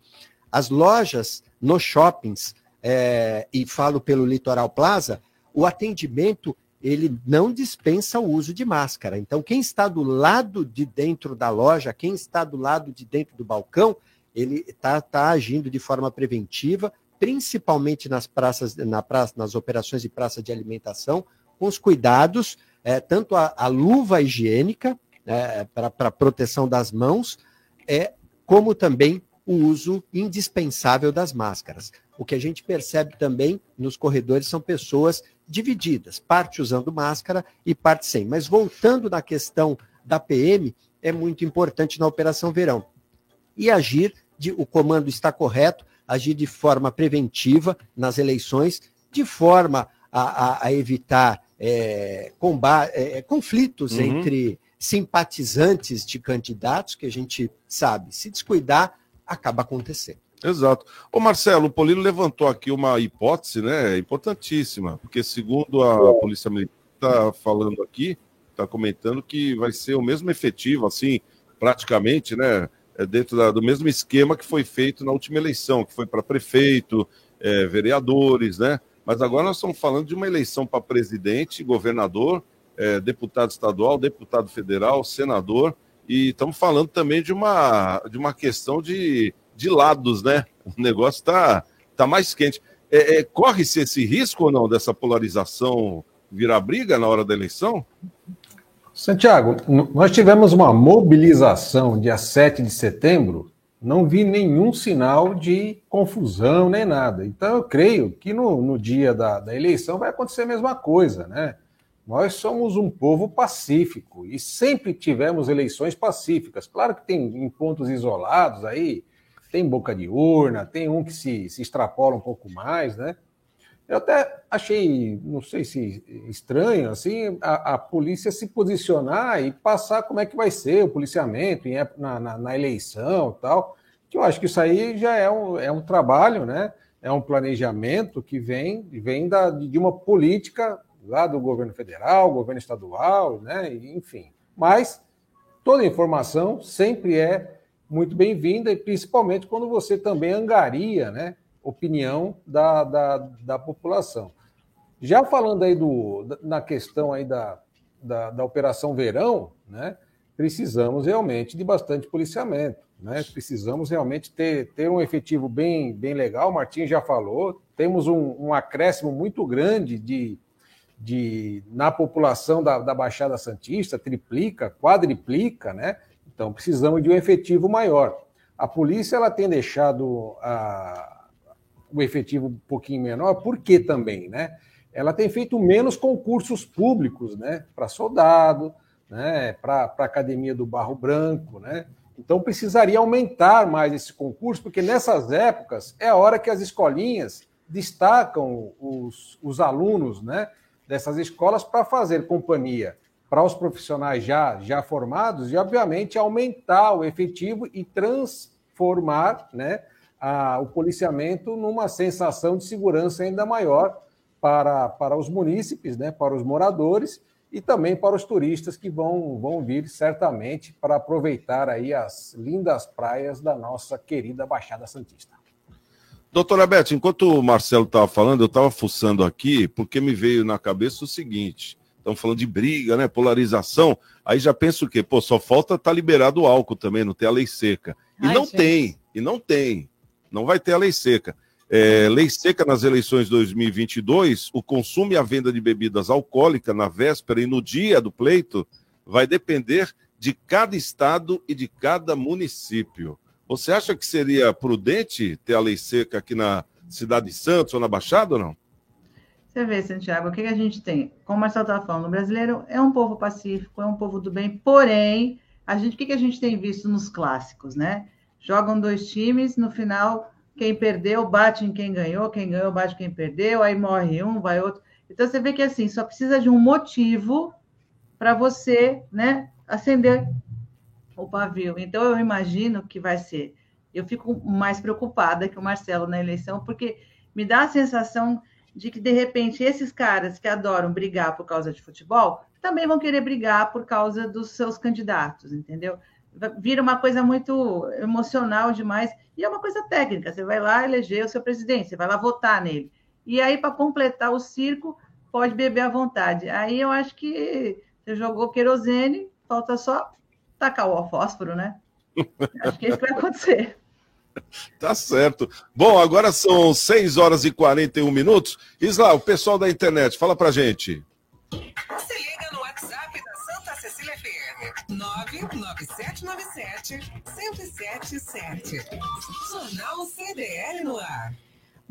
as lojas nos shoppings, é, e falo pelo Litoral Plaza, o atendimento ele não dispensa o uso de máscara. Então, quem está do lado de dentro da loja, quem está do lado de dentro do balcão, ele está tá agindo de forma preventiva, principalmente nas praças, na praça, nas operações de praça de alimentação, com os cuidados, é, tanto a, a, luva higiênica é, para proteção das mãos, é, como também o uso indispensável das máscaras. O que a gente percebe também nos corredores são pessoas divididas, parte usando máscara e parte sem. Mas voltando na questão da PM, é muito importante na Operação Verão. E agir, de, o comando está correto, agir de forma preventiva nas eleições, de forma a, a, a evitar é, combate, é, conflitos uhum. entre simpatizantes de candidatos, que a gente sabe, se descuidar, acaba acontecendo. Exato. O Marcelo, o Polino levantou aqui uma hipótese, né, importantíssima, porque segundo a Polícia Militar está falando aqui, está comentando que vai ser o mesmo efetivo, assim, praticamente, né, é dentro da, do mesmo esquema que foi feito na última eleição, que foi para prefeito, é, vereadores, né? Mas agora nós estamos falando de uma eleição para presidente, governador, é, deputado estadual, deputado federal, senador, e estamos falando também de uma, de uma questão de, de lados, né? O negócio está tá mais quente. É, é, Corre-se esse risco ou não dessa polarização virar briga na hora da eleição? Santiago, nós tivemos uma mobilização dia 7 de setembro, não vi nenhum sinal de confusão nem nada. Então eu creio que no, no dia da, da eleição vai acontecer a mesma coisa, né? Nós somos um povo pacífico e sempre tivemos eleições pacíficas. Claro que tem em pontos isolados aí, tem boca de urna, tem um que se, se extrapola um pouco mais, né? Eu até achei, não sei se estranho, assim, a, a, polícia se posicionar e passar como é que vai ser o policiamento em, na, na, na, eleição e tal. Que eu acho que isso aí já é um, é um trabalho, né? É um planejamento que vem, vem da, de uma política lá do governo federal, governo estadual, né? Enfim. Mas toda informação sempre é muito bem-vinda, e principalmente quando você também angaria, né? opinião da, da, da população. Já falando aí do, na questão aí da, da, da Operação Verão, né, precisamos realmente de bastante policiamento. Né? Precisamos realmente ter, ter um efetivo bem, bem legal. O Martim já falou, temos um, um acréscimo muito grande de, de, na população da, da Baixada Santista, triplica, quadriplica, né? Então precisamos de um efetivo maior. A polícia ela tem deixado a, o efetivo um pouquinho menor, por que também, né? Ela tem feito menos concursos públicos, né? Para soldado, né? Para a Academia do Barro Branco, né? Então precisaria aumentar mais esse concurso, porque nessas épocas é a hora que as escolinhas destacam os, os alunos, né? Dessas escolas para fazer companhia para os profissionais já, já formados e, obviamente, aumentar o efetivo e transformar né, a, o policiamento numa sensação de segurança ainda maior para, para os munícipes, né, para os moradores e também para os turistas que vão, vão vir certamente para aproveitar aí as lindas praias da nossa querida Baixada Santista. Doutora Beth, enquanto o Marcelo estava falando, eu estava fuçando aqui, porque me veio na cabeça o seguinte: estamos falando de briga, né? Polarização. Aí já penso o quê? Pô, só falta estar tá liberado o álcool também, não ter a lei seca. E Ai, não gente. tem, e não tem. Não vai ter a lei seca. É, lei seca nas eleições 2022, o consumo e a venda de bebidas alcoólicas na véspera e no dia do pleito vai depender de cada estado e de cada município. Você acha que seria prudente ter a lei seca aqui na cidade de Santos ou na Baixada ou não? Você vê, Santiago, o que, a gente tem? Como o Marcelo estava falando, o brasileiro é um povo pacífico, é um povo do bem, porém, a gente, o que, que a gente tem visto nos clássicos, né? Jogam dois times, no final, quem perdeu bate em quem ganhou, quem ganhou bate em quem perdeu, aí morre um, vai outro. Então você vê que assim, só precisa de um motivo para você, né, acender o pavio. Então eu imagino que vai ser. Eu fico mais preocupada que o Marcelo na eleição, porque me dá a sensação de que de repente esses caras que adoram brigar por causa de futebol também vão querer brigar por causa dos seus candidatos, entendeu? vira uma coisa muito emocional demais e é uma coisa técnica. Você vai lá eleger o seu presidente, você vai lá votar nele. E aí, para completar o circo, pode beber à vontade. Aí eu acho que você jogou querosene, falta só tacar o fósforo, né? Acho que é isso que vai acontecer. Tá certo. Bom, agora são 6 horas e 41 minutos. Isla, o pessoal da internet, fala pra gente. Se liga no WhatsApp da Santa Cecília FM. 99797-1077. Jornal CDL no ar.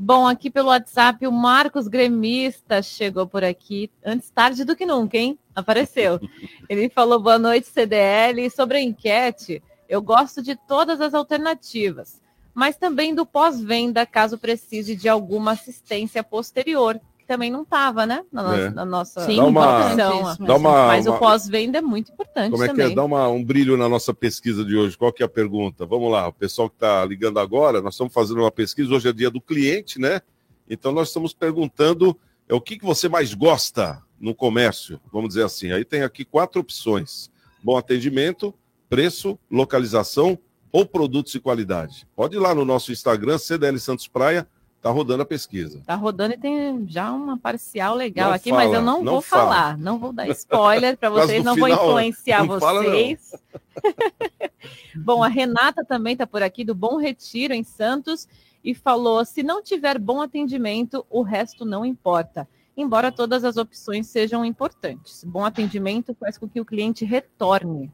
Bom, aqui pelo WhatsApp, o Marcos Gremista chegou por aqui, antes tarde do que nunca, hein? Apareceu. Ele falou boa noite, CDL. Sobre a enquete, eu gosto de todas as alternativas, mas também do pós-venda, caso precise de alguma assistência posterior, que também não estava, né? Na nossa, É. na nossa Sim, Dá uma- opção. dá uma- mas uma- o pós-venda é muito importante Como é que também. é? Dá uma- um brilho na nossa pesquisa de hoje. Qual que é a pergunta? Vamos lá, o pessoal que está ligando agora, nós estamos fazendo uma pesquisa, hoje é dia do cliente, né? Então nós estamos perguntando é, o que, que você mais gosta no comércio, vamos dizer assim. Aí tem aqui quatro opções: bom atendimento, preço, localização ou produtos de qualidade. Pode ir lá no nosso Instagram, CDL Santos Praia, tá rodando a pesquisa. Tá rodando e tem já uma parcial legal Não aqui, mas fala, eu não, não vou fala. falar, não vou dar spoiler para vocês, não vou final, influenciar não vocês. bom, a Renata também está por aqui do Bom Retiro em Santos e falou: se não tiver bom atendimento, o resto não importa. Embora todas as opções sejam importantes. Bom atendimento faz com que o cliente retorne.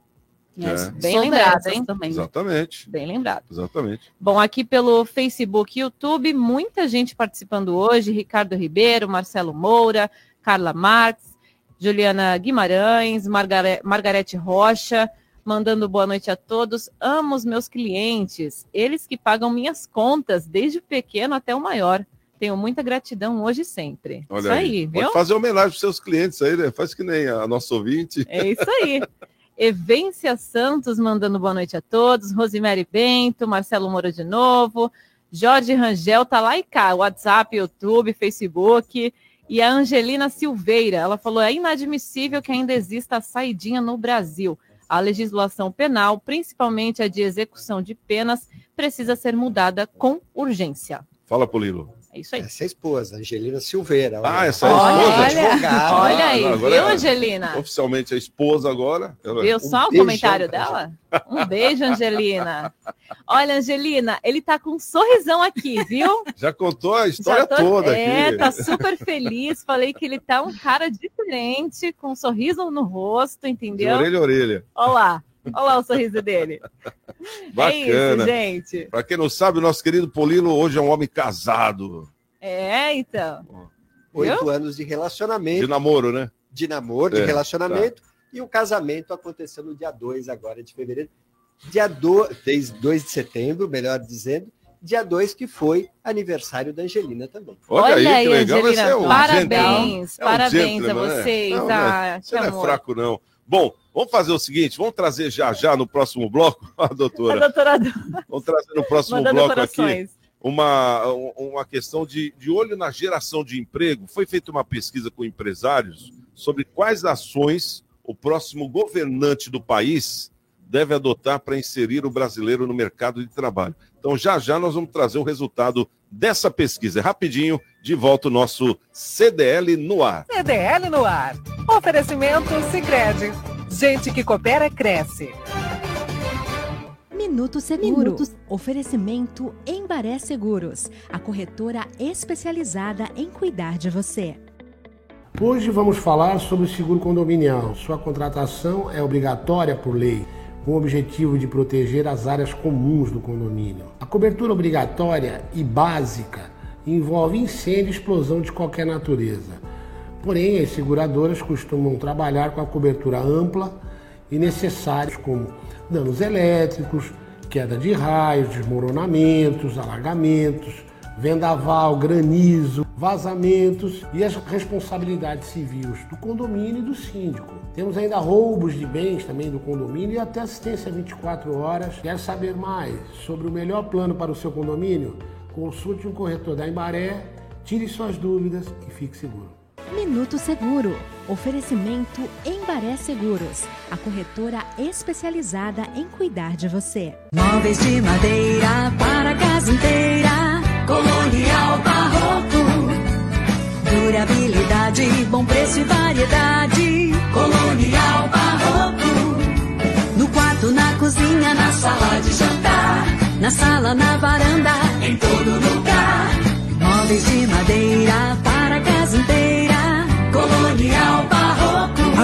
É. Bem Sou lembrado, hein? também. Exatamente. Bem lembrado. Exatamente. Bom, aqui pelo Facebook e YouTube, muita gente participando hoje: Ricardo Ribeiro, Marcelo Moura, Carla Marques, Juliana Guimarães, Margare- Margarete Rocha, mandando boa noite a todos. Amo os meus clientes, eles que pagam minhas contas, desde o pequeno até o maior. Tenho muita gratidão hoje e sempre. Olha isso aí, viu? Pode fazer homenagem para seus clientes aí, né? Faz que nem a nossa ouvinte. É isso aí. Evência Santos mandando boa noite a todos. Rosemary Bento, Marcelo Moura de novo. Jorge Rangel tá lá e cá. WhatsApp, YouTube, Facebook. E a Angelina Silveira, ela falou: é inadmissível que ainda exista a saidinha no Brasil. A legislação penal, principalmente a de execução de penas, precisa ser mudada com urgência. Fala, Polilo. É isso aí. Essa é a esposa, Angelina Silveira. olha. Ah, essa é a esposa? olha, olha aí, agora viu, é Angelina? Oficialmente a esposa agora. Ela- Viu Um só o beijão comentário dela? Um beijo, Angelina. Olha, Angelina, ele tá com um sorrisão aqui, viu? Já contou a história tô- toda é, aqui. tá super feliz. Falei que ele tá um cara diferente, com um sorriso no rosto, De entendeu? orelha a orelha. Olha lá, olha lá o sorriso dele. Bacana. É isso, gente. Para quem não sabe, o nosso querido Polilo hoje é um homem casado. É, então. Oito Viu? anos de relacionamento. De namoro, né? de namoro, de É, relacionamento, e o casamento aconteceu no dia 2 agora de fevereiro. Dia 2, 2 de setembro, melhor dizendo, dia 2 que foi aniversário da Angelina também. Olha, aí, que legal. Angelina, é um parabéns, gentleman. É um parabéns a né? vocês. Não, ah, você não é fraco, não. Bom, vamos fazer o seguinte: vamos trazer já já no próximo bloco, a A doutora. doutora Vamos trazer no próximo Mandando bloco corações. aqui uma, um- uma questão de, de olho na geração de emprego. Foi feita uma pesquisa com empresários sobre quais ações o próximo governante do país deve adotar para inserir o brasileiro no mercado de trabalho. Então, já já nós vamos trazer o resultado dessa pesquisa. É rapidinho, de volta o nosso CDL no ar. CDL no ar. Oferecimento Sicredi. Gente que coopera cresce. Minuto Seguro. Oferecimento Embaré Seguros, a corretora especializada em cuidar de você. Hoje vamos falar sobre o seguro condominial. Sua contratação é obrigatória por lei, com o objetivo de proteger as áreas comuns do condomínio. A cobertura obrigatória e básica envolve incêndio e explosão de qualquer natureza. Porém, as seguradoras costumam trabalhar com a cobertura ampla e necessários como danos elétricos, queda de raios, desmoronamentos, alagamentos, vendaval, granizo, vazamentos e as responsabilidades civis do condomínio e do síndico. Temos ainda roubos de bens também do condomínio e até assistência 24 horas. Quer saber mais sobre o melhor plano para o seu condomínio? Consulte um corretor da Embaré, tire suas dúvidas e fique seguro. Minuto Seguro. Oferecimento Embaré Seguros, a corretora especializada em cuidar de você. Móveis de madeira para a casa inteira, colonial barroco. Durabilidade, bom preço e variedade, colonial barroco. No quarto, na cozinha, na sala de jantar, na sala, na varanda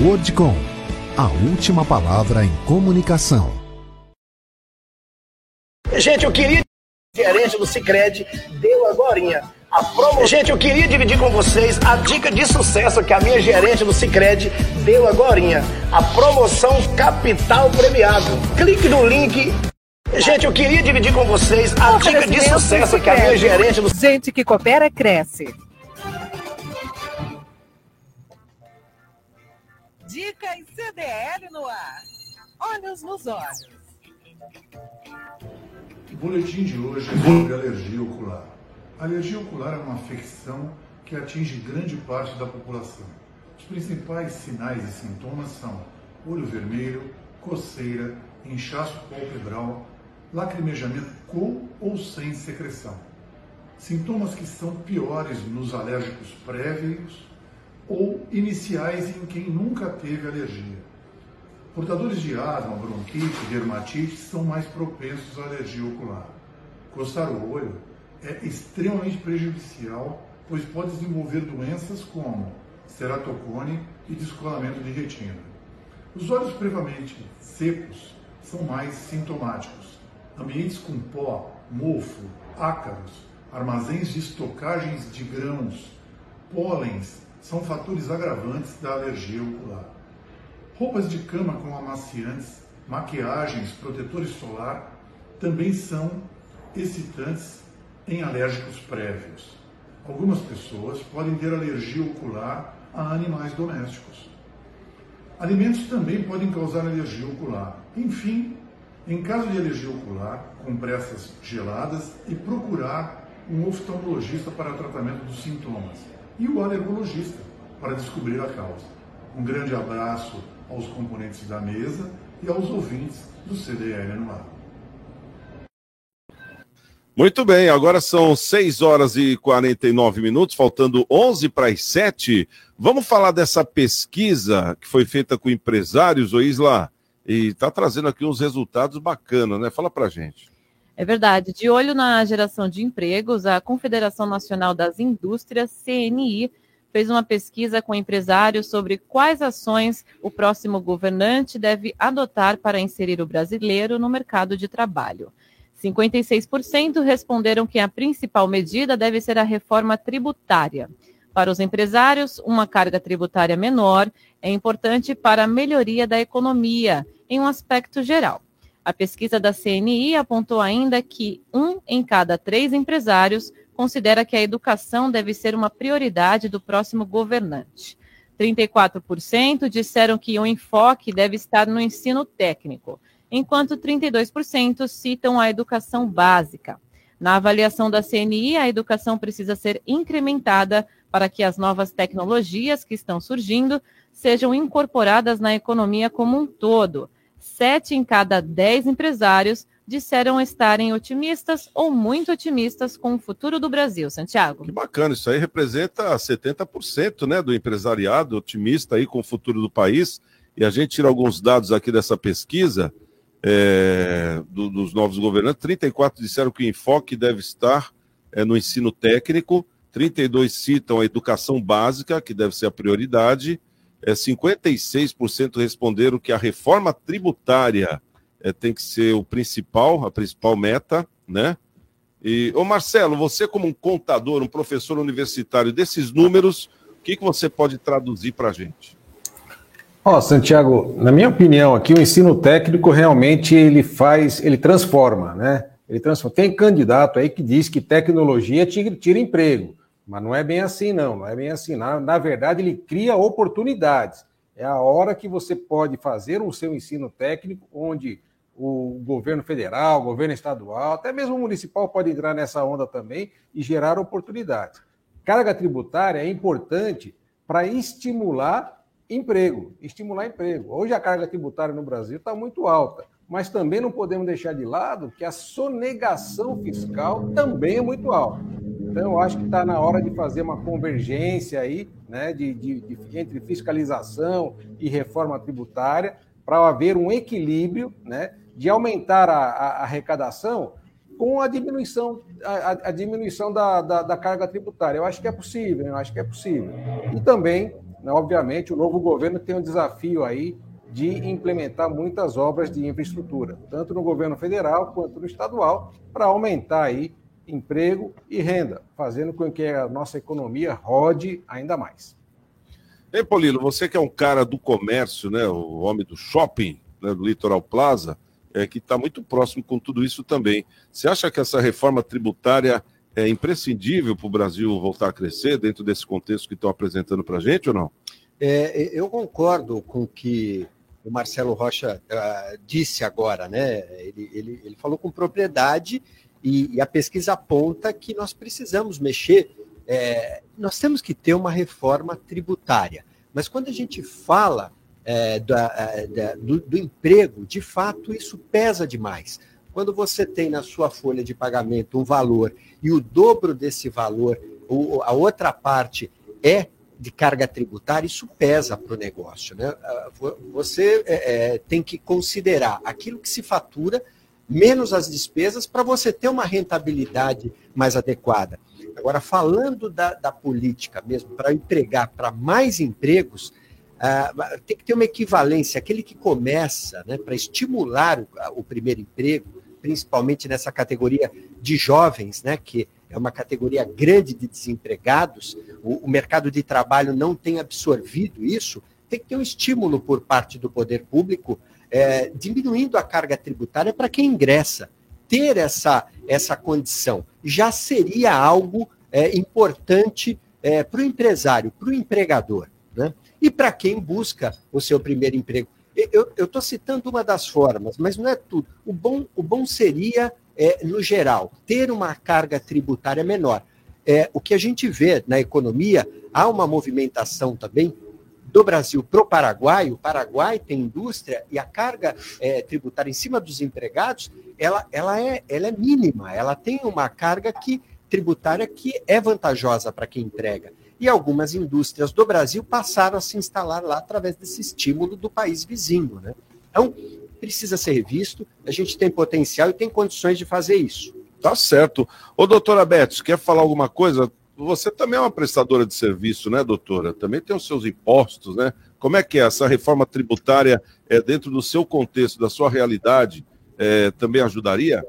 Wordcom, a última palavra em comunicação. Gente, eu queria gerente do Cicred deu agorinha. A promo... Gente, eu queria dividir com vocês a dica de sucesso que a minha gerente do Cicred deu agorinha. A promoção Capital Premiado. Clique no link. Gente, eu queria dividir com vocês a dica de sucesso que a minha gerente do Gente que coopera, cresce. Dicas CDL no ar. Olhos nos olhos. O boletim de hoje é sobre alergia ocular. A alergia ocular é uma afecção que atinge grande parte da população. Os principais sinais e sintomas são olho vermelho, coceira, inchaço palpebral, lacrimejamento com ou sem secreção. Sintomas que são piores nos alérgicos prévios ou iniciais em quem nunca teve alergia. Portadores de asma, bronquite, dermatite são mais propensos à alergia ocular. Coçar o olho é extremamente prejudicial, pois pode desenvolver doenças como ceratocone e descolamento de retina. Os olhos previamente secos são mais sintomáticos. Ambientes com pó, mofo, ácaros, armazéns de estocagens de grãos, pólens são fatores agravantes da alergia ocular. Roupas de cama com amaciantes, maquiagens, protetores solar também são excitantes em alérgicos prévios. Algumas pessoas podem ter alergia ocular a animais domésticos. Alimentos também podem causar alergia ocular. Enfim, em caso de alergia ocular, compressas geladas e procurar um oftalmologista para tratamento dos sintomas e o alergologista para descobrir a causa. Um grande abraço aos componentes da mesa e aos ouvintes do CDL no ar. Muito bem, agora são 6 horas e 49 minutos, faltando 11 para as 7. Vamos falar dessa pesquisa que foi feita com empresários, Isla, e está trazendo aqui uns resultados bacanas, né? Fala para gente. É verdade. De olho na geração de empregos, a Confederação Nacional das Indústrias, CNI, fez uma pesquisa com empresários sobre quais ações o próximo governante deve adotar para inserir o brasileiro no mercado de trabalho. 56% responderam que a principal medida deve ser a reforma tributária. Para os empresários, uma carga tributária menor é importante para a melhoria da economia, em um aspecto geral. A pesquisa da CNI apontou ainda que um em cada três empresários considera que a educação deve ser uma prioridade do próximo governante. 34% disseram que o enfoque deve estar no ensino técnico enquanto 32% citam a educação básica. Na avaliação da CNI, a educação precisa ser incrementada para que as novas tecnologias que estão surgindo sejam incorporadas na economia como um todo. Sete em cada dez empresários disseram estarem otimistas ou muito otimistas com o futuro do Brasil. Santiago. Que bacana, isso aí representa 70% né, do empresariado otimista aí com o futuro do país. E a gente tira alguns dados aqui dessa pesquisa é, do, dos novos governantes, 34 disseram que o enfoque deve estar é, no ensino técnico, 32 citam a educação básica, que deve ser a prioridade, é, 56% responderam que a reforma tributária é, tem que ser o principal, a principal meta, né? E, ô Marcelo, você como um contador, um professor universitário desses números, o que, que você pode traduzir para a gente? Ó, oh, Santiago, na minha opinião aqui, o ensino técnico realmente ele faz, ele transforma, né? Ele transforma. Tem candidato aí que diz que tecnologia tira, tira emprego, mas não é bem assim, não. Não é bem assim. Na, na verdade, ele cria oportunidades. É a hora que você pode fazer o seu ensino técnico, onde o governo federal, o governo estadual, até mesmo o municipal pode entrar nessa onda também e gerar oportunidades. Carga tributária é importante para estimular emprego, estimular emprego. Hoje a carga tributária no Brasil está muito alta, mas também não podemos deixar de lado que a sonegação fiscal também é muito alta. Então, eu acho que está na hora de fazer uma convergência aí, né, de, de, de entre fiscalização e reforma tributária, para haver um equilíbrio, né, de aumentar a, a, a arrecadação com a diminuição, a, a diminuição da, da, da, carga tributária. Eu acho que é possível, eu acho que é possível. E também, né, obviamente, o novo governo tem um desafio aí de implementar muitas obras de infraestrutura, tanto no governo federal quanto no estadual, para aumentar aí emprego e renda, fazendo com que a nossa economia rode ainda mais. Ei, Paulino, você que é um cara do comércio, né, o homem do shopping, né, do Litoral Plaza, é, que está muito próximo com tudo isso também. Você acha que essa reforma tributária é imprescindível para o Brasil voltar a crescer dentro desse contexto que estão apresentando para a gente ou não? É, eu concordo com o que o Marcelo Rocha uh, disse agora, né? Ele, ele, ele falou com propriedade e, e a pesquisa aponta que nós precisamos mexer, é, nós temos que ter uma reforma tributária. Mas quando a gente fala é, é, do, do emprego, de fato, isso pesa demais. Quando você tem na sua folha de pagamento um valor e o dobro desse valor, a outra parte é de carga tributária, isso pesa para o negócio. Né? Ah, você é, é, tem que considerar aquilo que se fatura menos as despesas para você ter uma rentabilidade mais adequada. Agora, falando da, da política mesmo, para empregar para mais empregos, uh, tem que ter uma equivalência. Aquele que começa né, para estimular o, o, primeiro emprego, principalmente nessa categoria de jovens, né, que é uma categoria grande de desempregados, o, o mercado de trabalho não tem absorvido isso, tem que ter um estímulo por parte do poder público é, diminuindo a carga tributária para quem ingressa. Ter essa, essa condição já seria algo é, importante é, para o empresário, para o empregador, né? e para quem busca o seu primeiro emprego. Eu estou citando uma das formas, mas não é tudo. O bom, o bom seria, é, no geral, ter uma carga tributária menor. É, o que a gente vê na economia, há uma movimentação também do Brasil para o Paraguai, o Paraguai tem indústria e a carga é, tributária em cima dos empregados, ela, ela, é, ela é mínima, ela tem uma carga que, tributária que é vantajosa para quem emprega. E algumas indústrias do Brasil passaram a se instalar lá através desse estímulo do país vizinho. Né? Então, precisa ser revisto, a gente tem potencial e tem condições de fazer isso. Tá certo. Ô, doutora Betos, quer falar alguma coisa? Você também é uma prestadora de serviço, né, doutora? Também tem os seus impostos, né? Como é que é essa reforma tributária é, dentro do seu contexto, da sua realidade, é, também ajudaria?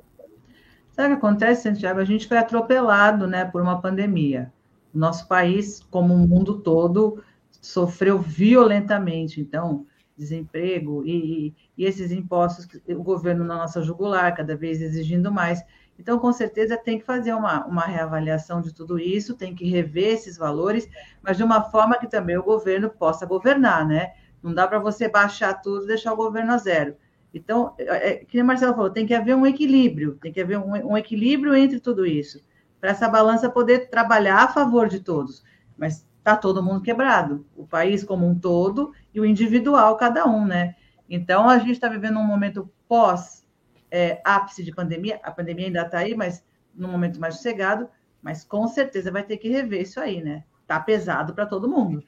Sabe o que acontece, Santiago? A gente foi atropelado né, por uma pandemia. Nosso país, como o mundo todo, sofreu violentamente. Então, desemprego e, e, esses impostos, o governo na nossa jugular, cada vez exigindo mais. Então, com certeza, tem que fazer uma, uma reavaliação de tudo isso, tem que rever esses valores, mas de uma forma que também o governo possa governar, né? Não dá para você baixar tudo e deixar o governo a zero. Então, é, é, que o Marcelo falou, tem que haver um equilíbrio, tem que haver um, um equilíbrio entre tudo isso, para essa balança poder trabalhar a favor de todos. Mas está todo mundo quebrado, o país como um todo e o individual, cada um, né? Então, a gente está vivendo um momento pós é, ápice de pandemia, a pandemia ainda está aí, mas num momento mais sossegado, mas com certeza vai ter que rever isso aí, né? Tá pesado para todo mundo.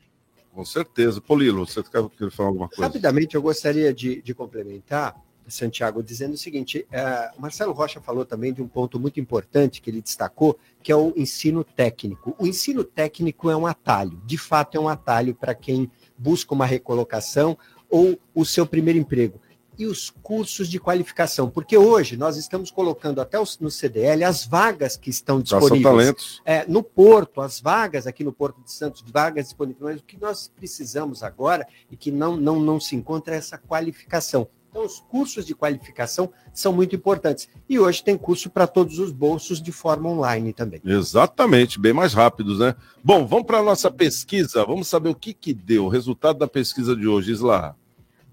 Com certeza. Polilo, você quer, falar alguma coisa? Rapidamente, eu gostaria de, de complementar, Santiago, dizendo o seguinte: uh, o Marcelo Rocha falou também de um ponto muito importante que ele destacou, que é o ensino técnico. O ensino técnico é um atalho, de fato, é um atalho para quem busca uma recolocação ou o seu primeiro emprego e os cursos de qualificação, porque hoje nós estamos colocando até no CDL as vagas que estão disponíveis. talentos. É, no Porto, as vagas aqui no Porto de Santos, vagas disponíveis. Mas o que nós precisamos agora e que não, não, não se encontra é essa qualificação. Então, os cursos de qualificação são muito importantes. E hoje tem curso para todos os bolsos de forma online também. Exatamente, bem mais rápidos, né? Bom, vamos para a nossa pesquisa. Vamos saber o que, que deu, o resultado da pesquisa de hoje, Isla.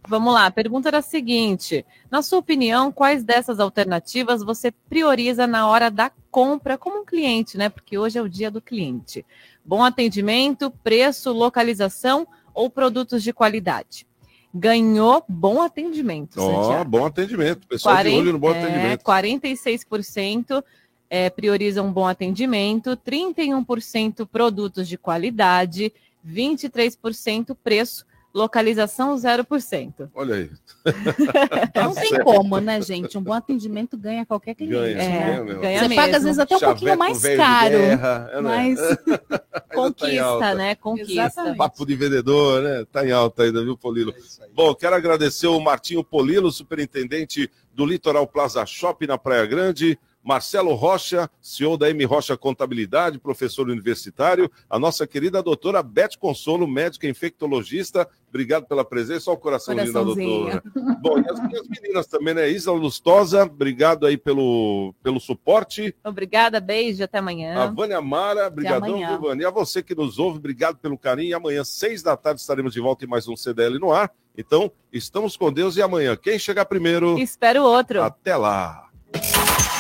Vamos lá, a pergunta era a seguinte: na sua opinião, quais dessas alternativas você prioriza na hora da compra como um cliente, né? Porque hoje é o dia do cliente. Bom atendimento, preço, localização ou produtos de qualidade? Ganhou bom atendimento. Ó, Santiago. bom atendimento. Pessoal de olho no bom é, atendimento. 46% é, priorizam bom atendimento, 31% produtos de qualidade, 23% preço, localização 0%. Olha aí. Não tem certo. como, né, gente? Um bom atendimento ganha qualquer cliente. Ganha, né? ganha mesmo. ganha Você mesmo. paga às vezes até um pouquinho Chaveco mais velho de caro. guerra, é, né? mas tá Conquista, né? Conquista. Exatamente. Papo de vendedor, né? Tá em alta ainda, viu, Polilo? Bom, quero agradecer o Martinho Polilo, superintendente do Litoral Plaza Shopping na Praia Grande. Marcelo Rocha, CEO da M Rocha Contabilidade, professor universitário, a nossa querida doutora Beth Consolo, médica infectologista. Obrigado pela presença. Olha o coração lindo da doutora. Bom, e as minhas meninas também, né? Isla Lustosa, obrigado aí pelo, pelo suporte. Obrigada, beijo, até amanhã. A Vânia Mara, brigadão, amanhã. viu, Vânia? E a você que nos ouve, obrigado pelo carinho. E amanhã, seis da tarde, estaremos de volta em mais um CDL no ar. Então, estamos com Deus e amanhã. Quem chegar primeiro, Espero outro. até lá.